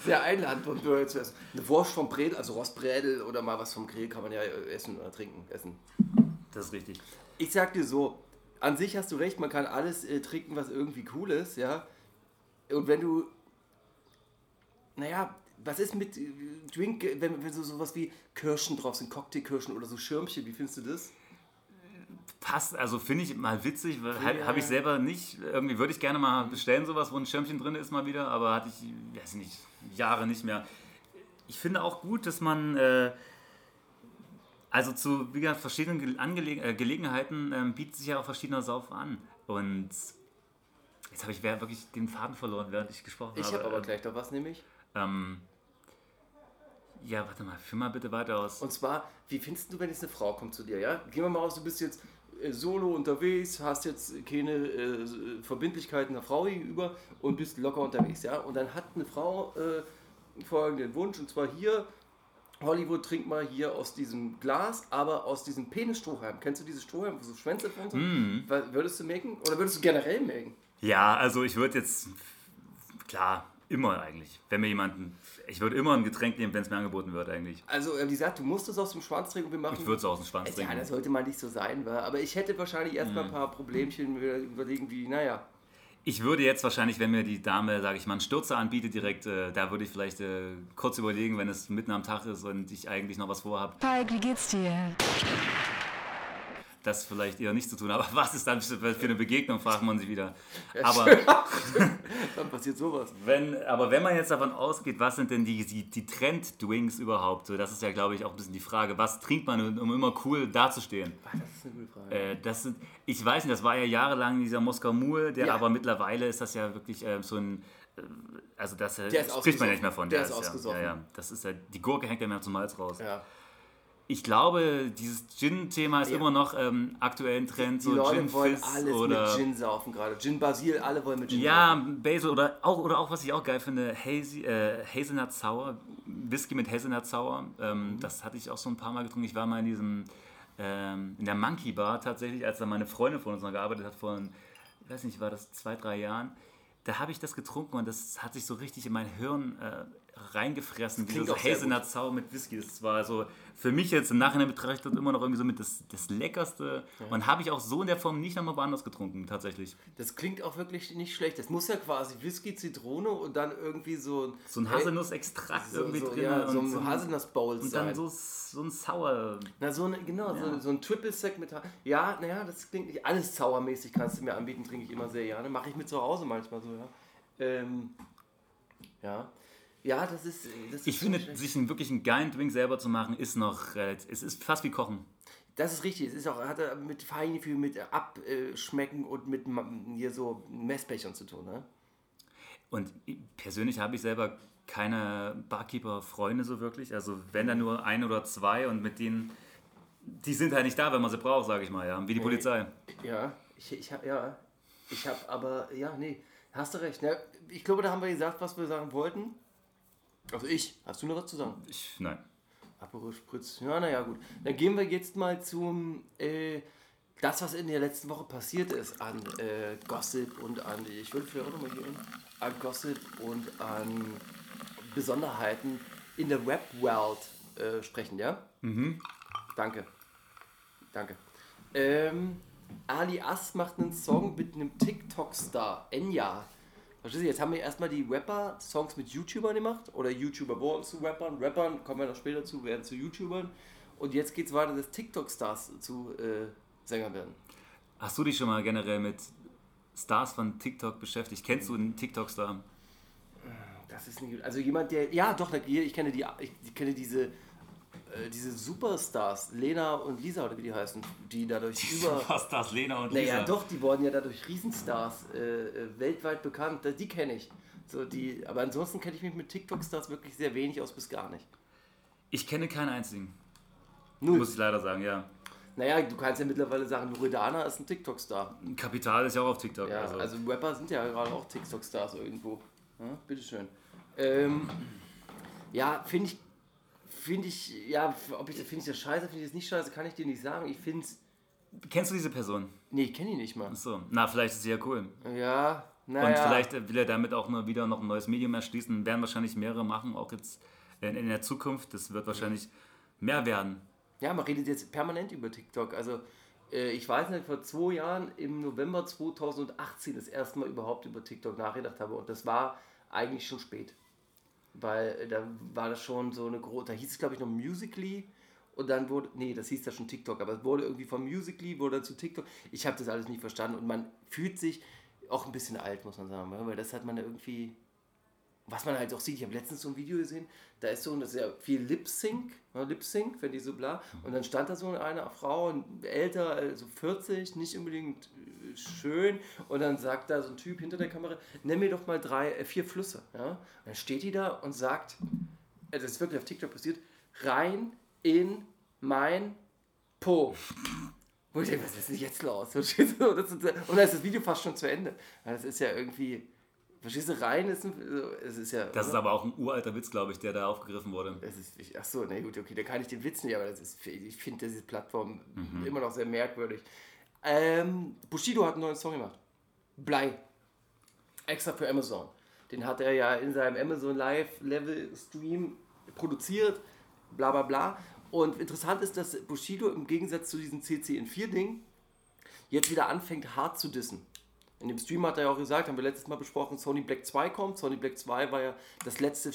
Speaker 2: Sehr- einladend und Döner zu essen. Eine Wurst vom Bredel, also Rostbredel oder mal was vom Grill kann man ja äh, essen oder trinken. Essen.
Speaker 3: Das ist richtig.
Speaker 2: Ich sag dir so, an sich hast du recht, man kann alles äh, trinken, was irgendwie cool ist, ja. Und wenn du, naja, was ist mit äh, Drink, wenn, wenn so sowas wie Kirschen drauf sind, Cocktailkirschen oder so Schirmchen, wie findest du das?
Speaker 3: Passt, also finde ich mal witzig, weil
Speaker 2: Ja.
Speaker 3: habe ich selber nicht. Irgendwie würde ich gerne mal bestellen, sowas, wo ein Schirmchen drin ist, mal wieder, aber hatte ich, weiß nicht, Jahre nicht mehr. Ich finde auch gut, dass man, äh, also zu wie gesagt, verschiedenen Ge Angeleg äh, Gelegenheiten ähm, bietet sich ja auch verschiedener Sauf an. Und jetzt habe ich wirklich den Faden verloren, während ich gesprochen
Speaker 2: Ich
Speaker 3: habe.
Speaker 2: habe aber
Speaker 3: Ähm,
Speaker 2: gleich noch was nämlich.
Speaker 3: Ähm, ja, warte mal, führ mal bitte weiter aus.
Speaker 2: Und zwar, wie findest du, wenn jetzt eine Frau kommt zu dir, ja? Gehen wir mal aus, du bist jetzt äh, solo unterwegs, hast jetzt keine äh, Verbindlichkeiten einer Frau gegenüber und bist locker unterwegs, ja? Und dann hat eine Frau äh, folgenden Wunsch, und zwar hier, Hollywood, trink mal hier aus diesem Glas, aber aus diesem Penisstrohhalm. Kennst du dieses Strohhalm, wo so Schwänze drin sind? Wa- Würdest du melken? Oder würdest du generell melken?
Speaker 3: Ja, also ich würde jetzt, klar, immer eigentlich. Wenn mir jemanden, ich würde immer ein Getränk nehmen, wenn es mir angeboten wird eigentlich.
Speaker 2: Also, wie gesagt, du musst es aus dem Schwanz trinken und wir machen...
Speaker 3: Ich würde es aus dem Schwanz
Speaker 2: Ja,
Speaker 3: trinken.
Speaker 2: das sollte mal nicht so sein, wa? aber ich hätte wahrscheinlich erstmal ein paar Problemchen überlegen, wie, naja,
Speaker 3: Ich würde jetzt wahrscheinlich, wenn mir die Dame, sage ich mal, einen Stürzer anbietet, direkt, äh, da würde ich vielleicht äh, kurz überlegen, wenn es mitten am Tag ist und ich eigentlich noch was vorhabe,
Speaker 4: Falk, wie geht's dir?
Speaker 3: Das vielleicht eher nicht zu tun. Aber was ist dann für eine Begegnung, fragt man sich wieder. Aber,
Speaker 2: Dann passiert sowas.
Speaker 3: wenn, aber wenn man jetzt davon ausgeht, was sind denn die, die, die Trend-Drinks überhaupt? So, das ist ja, glaube ich, auch ein bisschen die Frage. Was trinkt man, um immer cool dazustehen?
Speaker 2: Ah, Das ist eine gute Frage.
Speaker 3: Äh, das sind, ich weiß nicht, das war ja jahrelang dieser Moskau Mule, der
Speaker 2: Ja.
Speaker 3: aber mittlerweile ist das ja wirklich äh, so ein, äh, also das äh,
Speaker 2: Der ist
Speaker 3: spricht man ja nicht mehr von.
Speaker 2: Der ist
Speaker 3: ja,
Speaker 2: ausgesoffen.
Speaker 3: Ja, ja, das ist ja, die Gurke hängt ja mehr zum Hals raus.
Speaker 2: ja.
Speaker 3: Ich glaube, dieses Gin-Thema ist
Speaker 2: Ja.
Speaker 3: immer noch ähm, aktuell ein Trend,
Speaker 2: Die
Speaker 3: so
Speaker 2: Leute
Speaker 3: Gin
Speaker 2: wollen alles
Speaker 3: oder
Speaker 2: mit Gin saufen gerade. Gin Basil, alle wollen mit Gin
Speaker 3: ja,
Speaker 2: saufen.
Speaker 3: Basil oder auch, oder auch, was ich auch geil finde, Hazy, äh, Hazelnut Sour, Whisky mit Hazelnut Sour. Ähm, Das hatte ich auch so ein paar Mal getrunken. Ich war mal in diesem, ähm, in der Monkey Bar tatsächlich, als da meine Freundin von uns noch gearbeitet hat, vor, ich weiß nicht, war das zwei, drei Jahren. Da habe ich das getrunken und das hat sich so richtig in mein Hirn äh, reingefressen.
Speaker 2: auch sehr
Speaker 3: Hazelnut Sour mit Whisky. Das war so für mich jetzt im Nachhinein betrachtet immer noch irgendwie so mit das, das Leckerste. Und habe ich auch so in der Form nicht nochmal woanders getrunken, tatsächlich.
Speaker 2: Das klingt auch wirklich nicht schlecht. Das muss ja quasi Whisky, Zitrone und dann irgendwie so
Speaker 3: So ein Haselnussextrakt
Speaker 2: so,
Speaker 3: irgendwie
Speaker 2: so,
Speaker 3: drin.
Speaker 2: ja, so ein Haselnuss-Bowl
Speaker 3: Und dann so, so ein Sauer.
Speaker 2: Na, so ein, genau, so, so ein Triple Sec mit. Ja, naja, das klingt nicht. Alles sauermäßig kannst du mir anbieten, trinke ich immer sehr gerne. Mache ich mit zu Hause manchmal so, ja. Ähm, ja. Ja, das ist. Das
Speaker 3: Ich
Speaker 2: ist
Speaker 3: finde,
Speaker 2: schlecht.
Speaker 3: sich einen wirklich einen geilen Drink selber zu machen, ist noch relativ. Es ist fast wie Kochen.
Speaker 2: Das ist richtig. Es ist auch, hat er mit Feingefühl, mit Abschmecken und mit hier so Messbechern zu tun, ne?
Speaker 3: Und ich- persönlich habe ich selber keine Barkeeper-Freunde so wirklich. Also wenn da nur ein oder zwei und mit denen, die sind halt nicht da, wenn man sie braucht, sage ich mal, ja. Wie die Polizei.
Speaker 2: Ja, ich, ich habe, ja. Ich habe aber, ja, nee, hast du recht. Ne? Ich glaube, da haben wir gesagt, was wir sagen wollten. Also ich. Hast du noch was zu sagen?
Speaker 3: Ich, nein.
Speaker 2: Aperol Spritz. Ja, naja, gut. Dann gehen wir jetzt mal zum, äh, das, was in der letzten Woche passiert ist an äh, Gossip und an, ich würde vielleicht auch nochmal hier hin, an Gossip und an Besonderheiten in der Rap-World äh, sprechen, ja? Mhm. Danke. Danke. Ähm, Ali As macht einen Song mit einem TikTok-Star, Enya. Verstehst du, jetzt haben wir erstmal die Rapper Songs mit YouTubern gemacht oder YouTuber wurden zu Rappern, Rappern, kommen wir noch später zu, werden zu YouTubern und jetzt geht es weiter, dass TikTok-Stars zu äh, Sängern werden.
Speaker 3: Hast du dich schon mal generell mit Stars von TikTok beschäftigt? Kennst du einen TikTok-Star?
Speaker 2: Das ist nicht, also jemand, der, ja doch, ich kenne die, ich kenne diese, äh, diese Superstars, Lena und Lisa oder wie die heißen, die dadurch über...
Speaker 3: Stars Lena und
Speaker 2: Naja, doch, die wurden ja dadurch Riesenstars äh, äh, weltweit bekannt. Die kenne ich. So, die, aber ansonsten kenne ich mich mit TikTok-Stars wirklich sehr wenig aus bis gar nicht.
Speaker 3: Ich kenne keinen einzigen.
Speaker 2: Null.
Speaker 3: Muss ich leider sagen, ja.
Speaker 2: Naja, du kannst ja mittlerweile sagen, Loredana ist ein TikTok-Star.
Speaker 3: Kapital ist ja auch auf TikTok.
Speaker 2: Ja,
Speaker 3: also.
Speaker 2: also, Rapper sind ja gerade auch TikTok-Stars irgendwo. Ja, bitteschön. Ähm, ja, finde ich, finde ich, ja, ob ich, finde ich das scheiße, finde ich das nicht scheiße, kann ich dir nicht sagen. Ich finde es,
Speaker 3: Kennst du diese Person?
Speaker 2: nee, ich kenne ihn nicht mal.
Speaker 3: Achso, na, vielleicht ist sie ja cool.
Speaker 2: Ja,
Speaker 3: Und
Speaker 2: naja.
Speaker 3: vielleicht äh, will er damit auch nur wieder noch ein neues Medium erschließen. Werden wahrscheinlich mehrere machen, auch jetzt in, in der Zukunft. Das wird wahrscheinlich mehr werden.
Speaker 2: Ja, man redet jetzt permanent über TikTok. Also, äh, ich weiß nicht, vor zwei Jahren im November 2018 das erste Mal überhaupt über TikTok nachgedacht habe. Und das war eigentlich schon spät. Weil da war das schon so eine große, da hieß es glaube ich noch Musically. Und dann wurde, nee, das hieß da schon TikTok, aber es wurde irgendwie von Musically, wurde dann zu TikTok. Ich habe das alles nicht verstanden und man fühlt sich auch ein bisschen alt, muss man sagen, weil das hat man ja irgendwie, was man halt auch sieht, ich habe letztens so ein Video gesehen, da ist so, das ist ja viel Lip-Sync, ne, Lip-Sync, wenn die so bla, und dann stand da so eine Frau, älter, also 40, nicht unbedingt schön, und dann sagt da so ein Typ hinter der Kamera, nenn mir doch mal drei, äh, vier Flüsse, ja, und dann steht die da und sagt, äh, das ist wirklich auf TikTok passiert, rein in mein Po. Wo ich denke, was ist denn jetzt los? Das und dann ist das Video fast schon zu Ende. Das ist ja irgendwie. Verstehst du, rein ist ein. Es ist ja.
Speaker 3: Das ist
Speaker 2: oder?
Speaker 3: aber auch ein uralter Witz, glaube ich, der da aufgegriffen wurde.
Speaker 2: Es ist, ich, ach so, na gut, okay, da kann ich den Witz nicht, aber das ist, ich finde diese Plattform
Speaker 3: Mhm.
Speaker 2: immer noch sehr merkwürdig. Ähm, Bushido hat einen neuen Song gemacht. Blei. Extra für Amazon. Den hat er ja in seinem Amazon Live Level Stream produziert, bla bla bla. Und interessant ist, dass Bushido im Gegensatz zu diesem CCN4-Ding jetzt wieder anfängt, hart zu dissen. In dem Stream hat er ja auch gesagt, haben wir letztes Mal besprochen, Sony Black 2 kommt. Sony Black 2 war ja das letzte äh,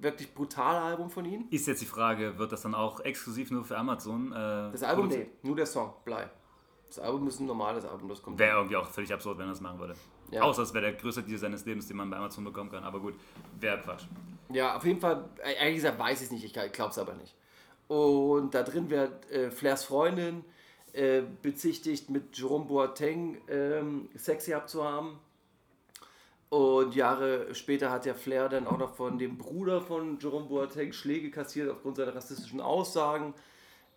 Speaker 2: wirklich brutale Album von ihm.
Speaker 3: Ist jetzt die Frage, wird das dann auch exklusiv nur für Amazon? Äh,
Speaker 2: Das Album, nee, nur der Song, Blei. Das Album ist ein normales Album, das kommt.
Speaker 3: Wäre irgendwie auch völlig absurd, wenn er das machen würde.
Speaker 2: Ja.
Speaker 3: Außer es wäre der größte Deal seines Lebens, den man bei Amazon bekommen kann. Aber gut, wäre Quatsch.
Speaker 2: Ja, auf jeden Fall, äh, ehrlich gesagt weiß ich es nicht, ich glaube es aber nicht. Und da drin wird äh, Flairs Freundin äh, bezichtigt, mit Jerome Boateng ähm, Sex gehabt zu haben. Und Jahre später hat ja Flair dann auch noch von dem Bruder von Jerome Boateng Schläge kassiert aufgrund seiner rassistischen Aussagen.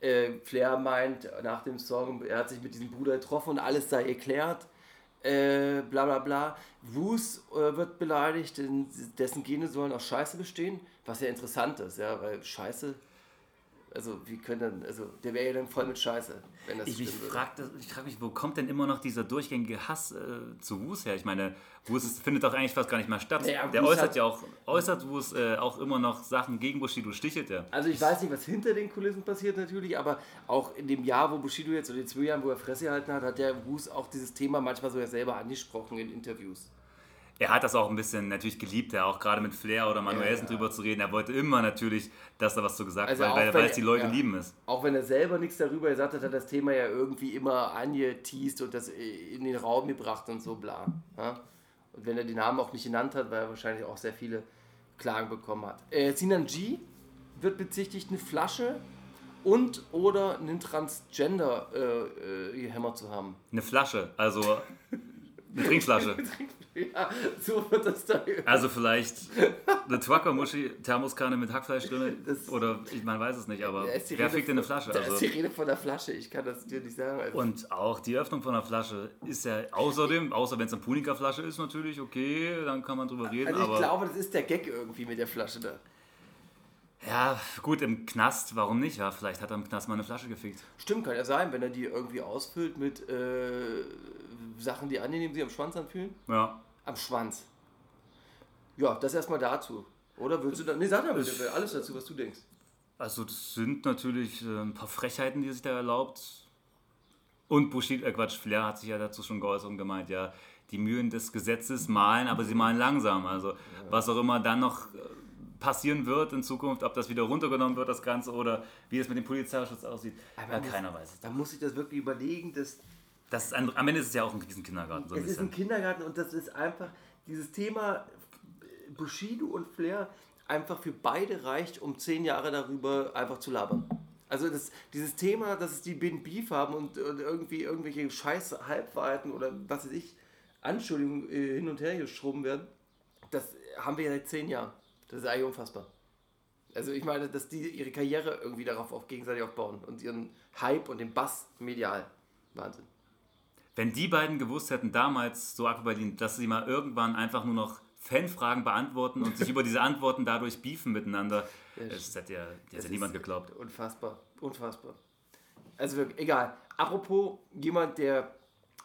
Speaker 2: Äh, Flair meint nach dem Song, er hat sich mit diesem Bruder getroffen und alles sei erklärt. Äh, bla bla bla. Woos äh, wird beleidigt, dessen Gene sollen aus Scheiße bestehen, was ja interessant ist, ja, weil Scheiße, also wie können dann, also der wäre ja dann voll mit Scheiße, wenn das
Speaker 3: Ich, ich
Speaker 2: stimmen würde.
Speaker 3: frage frag mich, wo kommt denn immer noch dieser durchgängige Hass äh, zu Wus her? Ich meine, Wus findet doch eigentlich fast gar nicht mehr statt.
Speaker 2: Ja,
Speaker 3: Der
Speaker 2: Wus
Speaker 3: äußert
Speaker 2: hat-
Speaker 3: ja auch, äußert Wus äh, auch immer noch Sachen gegen Bushido, stichelt er.
Speaker 2: Also ich weiß nicht, was hinter den Kulissen passiert natürlich, aber auch in dem Jahr, wo Bushido jetzt, oder in den zwei Jahren, wo er Fresse gehalten hat, hat der Woos auch dieses Thema manchmal sogar selber angesprochen in Interviews.
Speaker 3: Er hat das auch ein bisschen natürlich geliebt, ja, auch gerade mit Flair oder Manuelsen
Speaker 2: Ja, ja.
Speaker 3: drüber zu reden. Er wollte immer natürlich, dass da was zu gesagt
Speaker 2: Also
Speaker 3: wird, weil, weil
Speaker 2: er-
Speaker 3: es die Leute
Speaker 2: ja.
Speaker 3: lieben ist.
Speaker 2: Auch wenn er selber nichts darüber gesagt hat, hat er das Thema ja irgendwie immer angeteased und das in den Raum gebracht und so bla. Und wenn er den Namen auch nicht genannt hat, weil er wahrscheinlich auch sehr viele Klagen bekommen hat. Äh, Sinan G wird bezichtigt, eine Flasche und oder einen Transgender äh, äh, gehämmert zu haben.
Speaker 3: Eine Flasche, also eine Trinkflasche.
Speaker 2: Ja, so wird das da.
Speaker 3: Also vielleicht eine Trucker-Muschi, Thermoskanne mit Hackfleisch drin.
Speaker 2: Das-
Speaker 3: Oder ich, man weiß es nicht, aber wer fickt denn eine Flasche?
Speaker 2: Da
Speaker 3: Also,
Speaker 2: ist die Rede von der Flasche, ich kann das dir nicht sagen. Also,
Speaker 3: und auch die Öffnung von einer Flasche ist ja außerdem, außer wenn es eine Punika-Flasche ist natürlich, okay, dann kann man drüber reden.
Speaker 2: also ich glaube, das ist der Gag irgendwie mit der Flasche da.
Speaker 3: Ja, gut, im Knast, warum nicht? Ja, vielleicht hat er im Knast mal eine Flasche gefickt.
Speaker 2: Stimmt, kann ja sein, wenn er die irgendwie ausfüllt mit äh, Sachen, die angenehm sich am Schwanz anfühlen.
Speaker 3: Ja.
Speaker 2: Am Schwanz. Ja, das erstmal dazu. Oder willst du da. Nee, sag mal bitte alles dazu, was du denkst.
Speaker 3: Also das sind natürlich äh, ein paar Frechheiten, die er sich da erlaubt. Und Bushido, äh Quatsch, Flair hat sich ja dazu schon geäußert und gemeint, ja, die Mühen des Gesetzes malen, aber sie malen langsam. Also was auch immer dann noch äh, passieren wird in Zukunft, ob das wieder runtergenommen wird, das Ganze, oder wie es mit dem Polizeischutz aussieht,
Speaker 2: Aber
Speaker 3: ja,
Speaker 2: muss-
Speaker 3: keiner weiß es.
Speaker 2: Da muss ich das wirklich überlegen, dass
Speaker 3: Das ist ein, am Ende ist es ja auch ein Kindergarten. So ein
Speaker 2: es ist ein
Speaker 3: bisschen.
Speaker 2: Kindergarten und das ist einfach dieses Thema Bushido und Flair einfach für beide reicht, um zehn Jahre darüber einfach zu labern. Also das, dieses Thema, dass es die Bin Beef haben und, und irgendwie irgendwelche scheiß Halbwahrheiten oder was weiß ich, Anschuldigungen äh, hin und her geschoben werden, das haben wir ja seit zehn Jahren. Das ist eigentlich unfassbar. Also ich meine, dass die ihre Karriere irgendwie darauf auch gegenseitig aufbauen und ihren Hype und den Bass medial. Wahnsinn.
Speaker 3: Wenn die beiden gewusst hätten damals, so Aqua Berlin, dass sie mal irgendwann einfach nur noch Fanfragen beantworten und sich über diese Antworten dadurch beefen miteinander,
Speaker 2: Ja,
Speaker 3: das hätte ja, das
Speaker 2: Das
Speaker 3: hätte niemand geglaubt.
Speaker 2: Unfassbar, unfassbar. Also wirklich, egal. Apropos jemand, der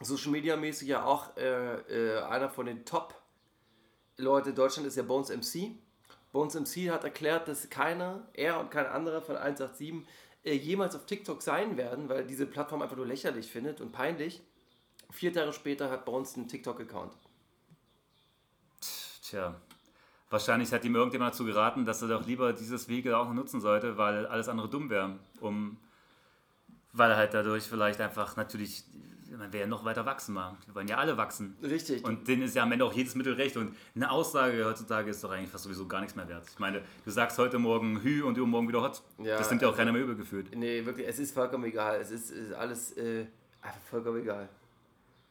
Speaker 2: Social Media mäßig ja auch äh, äh, einer von den Top Leute in Deutschland ist ja Bones MC. Bones MC hat erklärt, dass keiner, er und kein anderer von 187 äh, jemals auf TikTok sein werden, weil diese Plattform einfach nur lächerlich findet und peinlich. Vier Jahre später hat Bones einen TikTok-Account.
Speaker 3: Tja, wahrscheinlich hat ihm irgendjemand dazu geraten, dass er doch lieber dieses Vehikel auch nutzen sollte, weil alles andere dumm wäre. Um, weil er halt dadurch vielleicht einfach natürlich, man wäre ja noch weiter wachsen mal. Wir wollen ja alle wachsen.
Speaker 2: Richtig.
Speaker 3: Und denen ist ja am Ende auch jedes Mittel recht. Und eine Aussage heutzutage ist doch eigentlich fast sowieso gar nichts mehr wert. Ich meine, du sagst heute Morgen Hü und übermorgen wieder Hot.
Speaker 2: Ja,
Speaker 3: das nimmt ja auch
Speaker 2: also-
Speaker 3: keiner mehr übel gefühlt.
Speaker 2: Nee, wirklich, es ist vollkommen egal. Es ist, ist alles äh, einfach vollkommen egal.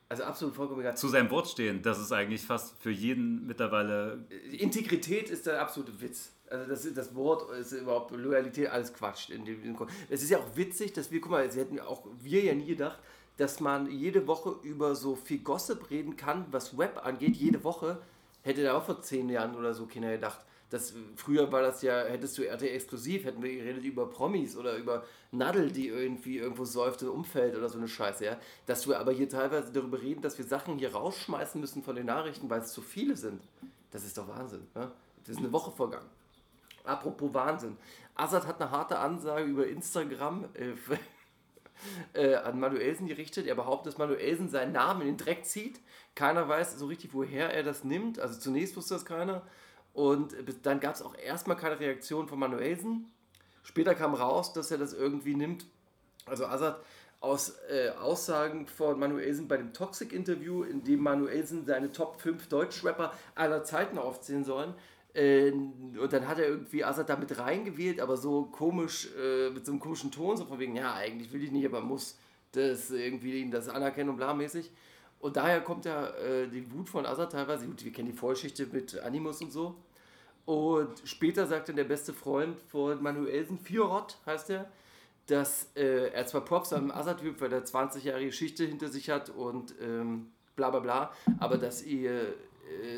Speaker 2: Also absolut vollkommen egal.
Speaker 3: Zu seinem Wort stehen, das ist eigentlich fast für jeden mittlerweile
Speaker 2: Integrität ist der absolute Witz. Also das, das Wort ist überhaupt Loyalität, alles Quatsch. In dem, in dem, es ist ja auch witzig, dass wir, guck mal, sie hätten auch wir ja nie gedacht, dass man jede Woche über so viel Gossip reden kann, was Web angeht. Jede Woche hätte da auch vor zehn Jahren oder so keiner gedacht. Das, früher war das ja, hättest du RTL exklusiv, hätten wir geredet über Promis oder über Nadel, die irgendwie irgendwo säuft im Umfeld oder so eine Scheiße, ja. Dass wir aber hier teilweise darüber reden, dass wir Sachen hier rausschmeißen müssen von den Nachrichten, weil es zu viele sind. Das ist doch Wahnsinn. Ja? Das ist eine Woche vergangen. Apropos Wahnsinn. Assad hat eine harte Ansage über Instagram. Äh, äh, an Manuelsen gerichtet. Er behauptet, dass Manuelsen seinen Namen in den Dreck zieht. Keiner weiß so richtig, woher er das nimmt. Also zunächst wusste das keiner. Und dann gab es auch erstmal keine Reaktion von Manuelsen. Später kam raus, dass er das irgendwie nimmt. Also Azad aus äh, Aussagen von Manuelsen bei dem Toxic-Interview, in dem Manuelsen seine Top 5 Deutschrapper aller Zeiten aufzählen sollen. Äh, und dann hat er irgendwie Azad damit reingewählt, aber so komisch, äh, mit so einem komischen Ton, so von wegen, ja, eigentlich will ich nicht, aber muss das irgendwie ihm das anerkennen und blamäßig. Und daher kommt ja äh, die Wut von Azad teilweise, gut, wir kennen die Vorgeschichte mit Animus und so. Und später sagt dann der beste Freund von Manuelsen, Fiorot heißt er, dass äh, er zwar Props am Azad gibt, weil er 20 Jahre Geschichte hinter sich hat und ähm, bla bla bla, aber dass äh,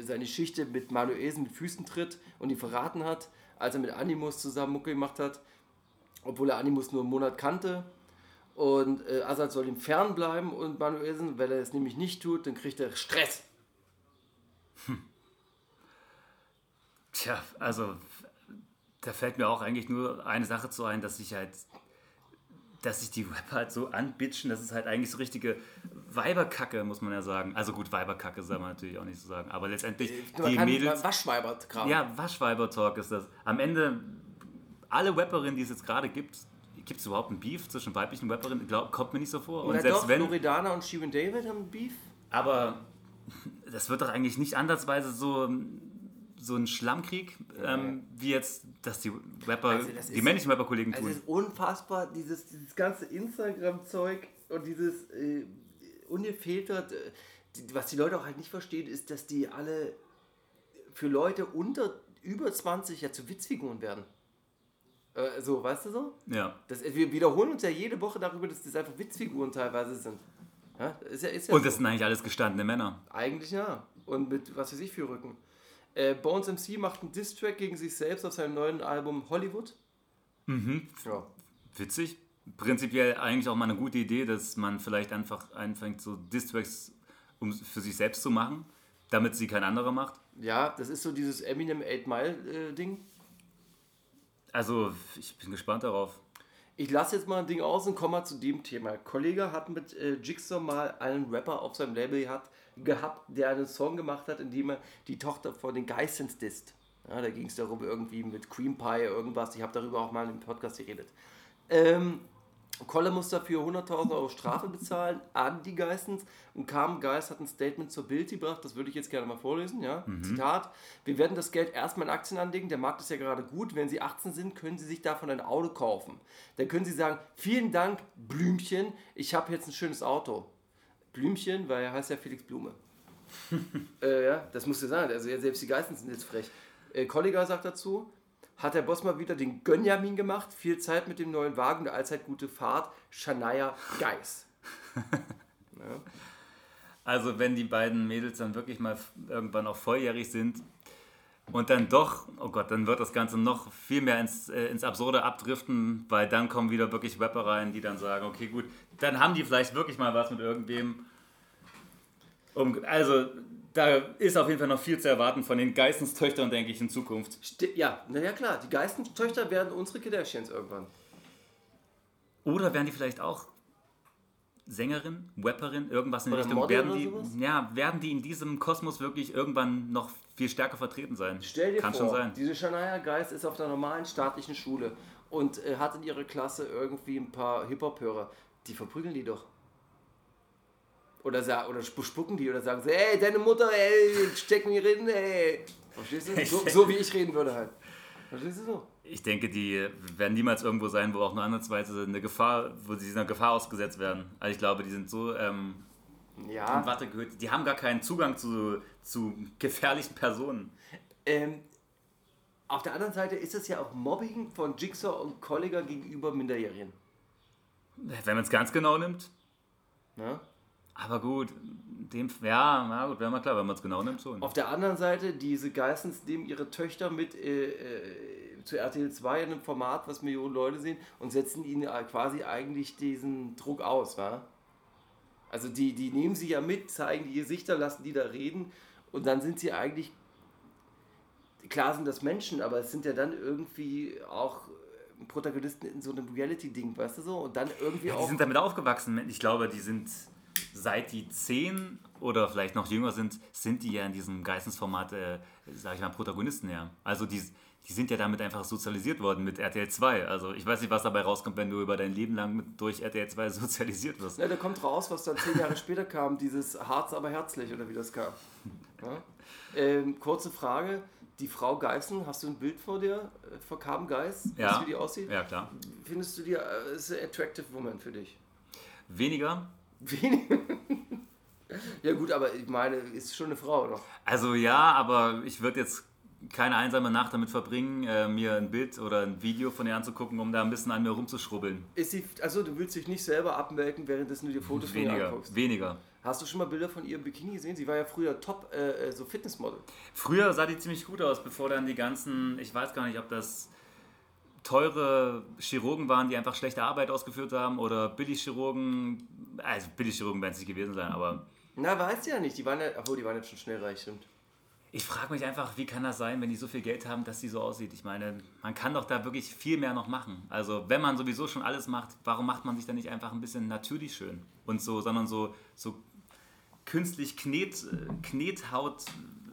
Speaker 2: seine Geschichte mit Manuelsen mit Füßen tritt und ihn verraten hat, als er mit Animus zusammen Mucke gemacht hat, obwohl er Animus nur einen Monat kannte. Und äh, Azad soll ihm fernbleiben und Manuelsen, wenn er es nämlich nicht tut, dann kriegt er Stress.
Speaker 3: Tja, also da fällt mir auch eigentlich nur eine Sache zu ein, dass sich halt, dass sich die Rapper halt so anbitschen, das ist halt eigentlich so richtige Weiberkacke, muss man ja sagen. Also gut, Weiberkacke soll man natürlich auch nicht so sagen, aber letztendlich
Speaker 2: Man
Speaker 3: die
Speaker 2: kann
Speaker 3: Mädels,
Speaker 2: Waschweiber-Kram.
Speaker 3: ja, Waschweiber-Talk ist das. Am Ende, alle Rapperinnen, die es jetzt gerade gibt, gibt es überhaupt einen Beef zwischen weiblichen Rapperinnen? Glaub, kommt mir nicht so vor. Und
Speaker 2: Na
Speaker 3: selbst
Speaker 2: doch,
Speaker 3: wenn,
Speaker 2: Loredana und Shirin David haben Beef.
Speaker 3: aber das wird doch eigentlich nicht ansatzweise so, so ein Schlammkrieg, ähm, wie jetzt, dass die Rapper,
Speaker 2: Also das
Speaker 3: die männlichen Rapper-Kollegen
Speaker 2: Also
Speaker 3: tun.
Speaker 2: es ist unfassbar, dieses, dieses ganze Instagram-Zeug und dieses äh, ungefiltert, äh, was die Leute auch halt nicht verstehen, ist, dass die alle für Leute unter über 20 ja zu Witzfiguren werden. Äh, so, weißt du so?
Speaker 3: ja.
Speaker 2: Das, wir wiederholen uns ja jede Woche darüber, dass das einfach Witzfiguren teilweise sind. Ja, ist ja, ist ja
Speaker 3: Und
Speaker 2: so.
Speaker 3: das sind eigentlich alles gestandene Männer.
Speaker 2: Eigentlich ja. Und mit was weiß ich für Rücken. Äh, Bones MC macht einen Diss-Track gegen sich selbst auf seinem neuen Album Hollywood.
Speaker 3: Mhm.
Speaker 2: Ja.
Speaker 3: Witzig. Prinzipiell eigentlich auch mal eine gute Idee, dass man vielleicht einfach anfängt, so Distracks um für sich selbst zu machen, damit sie kein anderer macht.
Speaker 2: Ja, das ist so dieses Eminem 8 Mile äh, Ding.
Speaker 3: Also, ich bin gespannt darauf.
Speaker 2: Ich lasse jetzt mal ein Ding aus und komme mal zu dem Thema. Ein Kollege hat mit äh, Jigsaw mal einen Rapper auf seinem Label gehabt, gehabt, der einen Song gemacht hat, in dem er die Tochter von den Geissens disst. Ja, da ging es darum, irgendwie mit Cream Pie irgendwas. Ich habe darüber auch mal im Podcast geredet. Ähm, Kolle muss dafür 100.000 Euro Strafe bezahlen an die Geissens und kam Geist hat ein Statement zur Bild gebracht, das würde ich jetzt gerne mal vorlesen, ja, Zitat, wir werden das Geld erstmal in Aktien anlegen, der Markt ist ja gerade gut, wenn Sie 18 sind, können Sie sich davon ein Auto kaufen. Dann können Sie sagen, vielen Dank Blümchen, ich habe jetzt ein schönes Auto. Blümchen, weil er heißt ja Felix Blume. äh, ja, das musst du sagen, also selbst die Geissens sind jetzt frech. Äh, Kollega sagt dazu, hat der Boss mal wieder den Gönjamin gemacht. Viel Zeit mit dem neuen Wagen, eine allzeit gute Fahrt. Shania Geis. ja.
Speaker 3: Also, wenn die beiden Mädels dann wirklich mal irgendwann auch volljährig sind und dann doch, oh Gott, dann wird das Ganze noch viel mehr ins, äh, ins Absurde abdriften, weil dann kommen wieder wirklich Rapper rein, die dann sagen, okay, gut, dann haben die vielleicht wirklich mal was mit irgendwem. Um, also, da ist auf jeden Fall noch viel zu erwarten von den Geistenstöchtern, denke ich, in Zukunft.
Speaker 2: Sti- ja, naja klar, die Geistenstöchter werden unsere Kardashians irgendwann.
Speaker 3: Oder werden die vielleicht auch Sängerin, Rapperin, irgendwas in die
Speaker 2: Oder
Speaker 3: Richtung?
Speaker 2: Model
Speaker 3: werden
Speaker 2: oder
Speaker 3: die,
Speaker 2: sowas?
Speaker 3: ja, werden die in diesem Kosmos wirklich irgendwann noch viel stärker vertreten sein?
Speaker 2: Stell dir
Speaker 3: Kann
Speaker 2: vor,
Speaker 3: schon sein.
Speaker 2: diese Shania Geist ist auf einer normalen staatlichen Schule und äh, hat in ihrer Klasse irgendwie ein paar Hip-Hop-Hörer. Die verprügeln die doch. Oder, oder sp- spucken die oder sagen sie, ey, deine Mutter, ey, steck mir rein, ey. Verstehst du? So, so wie ich reden würde halt. Verstehst du so?
Speaker 3: Ich denke, die werden niemals irgendwo sein, wo auch nur ansatzweise eine Gefahr, wo sie einer Gefahr ausgesetzt werden. Also ich glaube, die sind so ähm, in
Speaker 2: Ja.
Speaker 3: Watte gehüllt. Die haben gar keinen Zugang zu, zu gefährlichen Personen.
Speaker 2: Ähm, auf der anderen Seite ist es ja auch Mobbing von Jigsaw und Kollega gegenüber Minderjährigen.
Speaker 3: Wenn man es ganz genau nimmt.
Speaker 2: Ne?
Speaker 3: Aber gut, dem, ja, na gut, wäre mal klar, wenn man es genau nimmt, schon.
Speaker 2: Auf der anderen Seite, diese Geissens nehmen ihre Töchter mit äh, äh, zu RTL 2 in einem Format, was Millionen Leute sehen, und setzen ihnen äh, quasi eigentlich diesen Druck aus. Wa? Also die, die nehmen sie ja mit, zeigen die Gesichter, lassen die da reden, und dann sind sie eigentlich, klar sind das Menschen, aber es sind ja dann irgendwie auch Protagonisten in so einem Reality-Ding, weißt du so? Und dann irgendwie
Speaker 3: Ja, die
Speaker 2: auch.
Speaker 3: sind damit aufgewachsen. Ich glaube, die sind seit die zehn oder vielleicht noch jünger sind, sind die ja in diesem Geistesformat, äh, sag ich mal, Protagonisten ja. Also die, die sind ja damit einfach sozialisiert worden mit RTL 2. Also ich weiß nicht, was dabei rauskommt, wenn du über dein Leben lang mit, durch RTL 2 sozialisiert wirst.
Speaker 2: Ja, da kommt raus, was dann zehn Jahre später kam, dieses Harz aber herzlich oder wie das kam. Ja? Ähm, kurze Frage, die Frau Geißen, hast du ein Bild vor dir, äh, vor Carmen Geis, weißt
Speaker 3: Ja.
Speaker 2: wie die aussieht?
Speaker 3: Ja, klar.
Speaker 2: Findest du die, äh, ist eine attractive woman für dich?
Speaker 3: Weniger.
Speaker 2: Wenig. ja gut, aber ich meine, ist schon eine Frau noch.
Speaker 3: Also ja, aber ich würde jetzt keine einsame Nacht damit verbringen, äh, mir ein Bild oder ein Video von ihr anzugucken, um da ein bisschen an mir rumzuschrubbeln.
Speaker 2: Ist sie, also du willst dich nicht selber abmelken, währenddessen du dir Fotos von ihr
Speaker 3: Weniger.
Speaker 2: anguckst.
Speaker 3: Weniger.
Speaker 2: Hast du schon mal Bilder von ihr im Bikini gesehen? Sie war ja früher top äh, äh, so Fitnessmodel.
Speaker 3: Früher sah die ziemlich gut aus, bevor dann die ganzen, ich weiß gar nicht, ob das teure Chirurgen waren, die einfach schlechte Arbeit ausgeführt haben oder Billigchirurgen, also Billigchirurgen werden es nicht gewesen sein, aber
Speaker 2: Na, weißt du ja nicht. Die waren ja, obwohl die waren jetzt schon schnell reich, stimmt.
Speaker 3: ich frage mich einfach, wie kann das sein, wenn die so viel Geld haben, dass die so aussieht? Ich meine, man kann doch da wirklich viel mehr noch machen. Also wenn man sowieso schon alles macht, warum macht man sich dann nicht einfach ein bisschen natürlich schön und so, sondern so, so künstlich Knet, Knethaut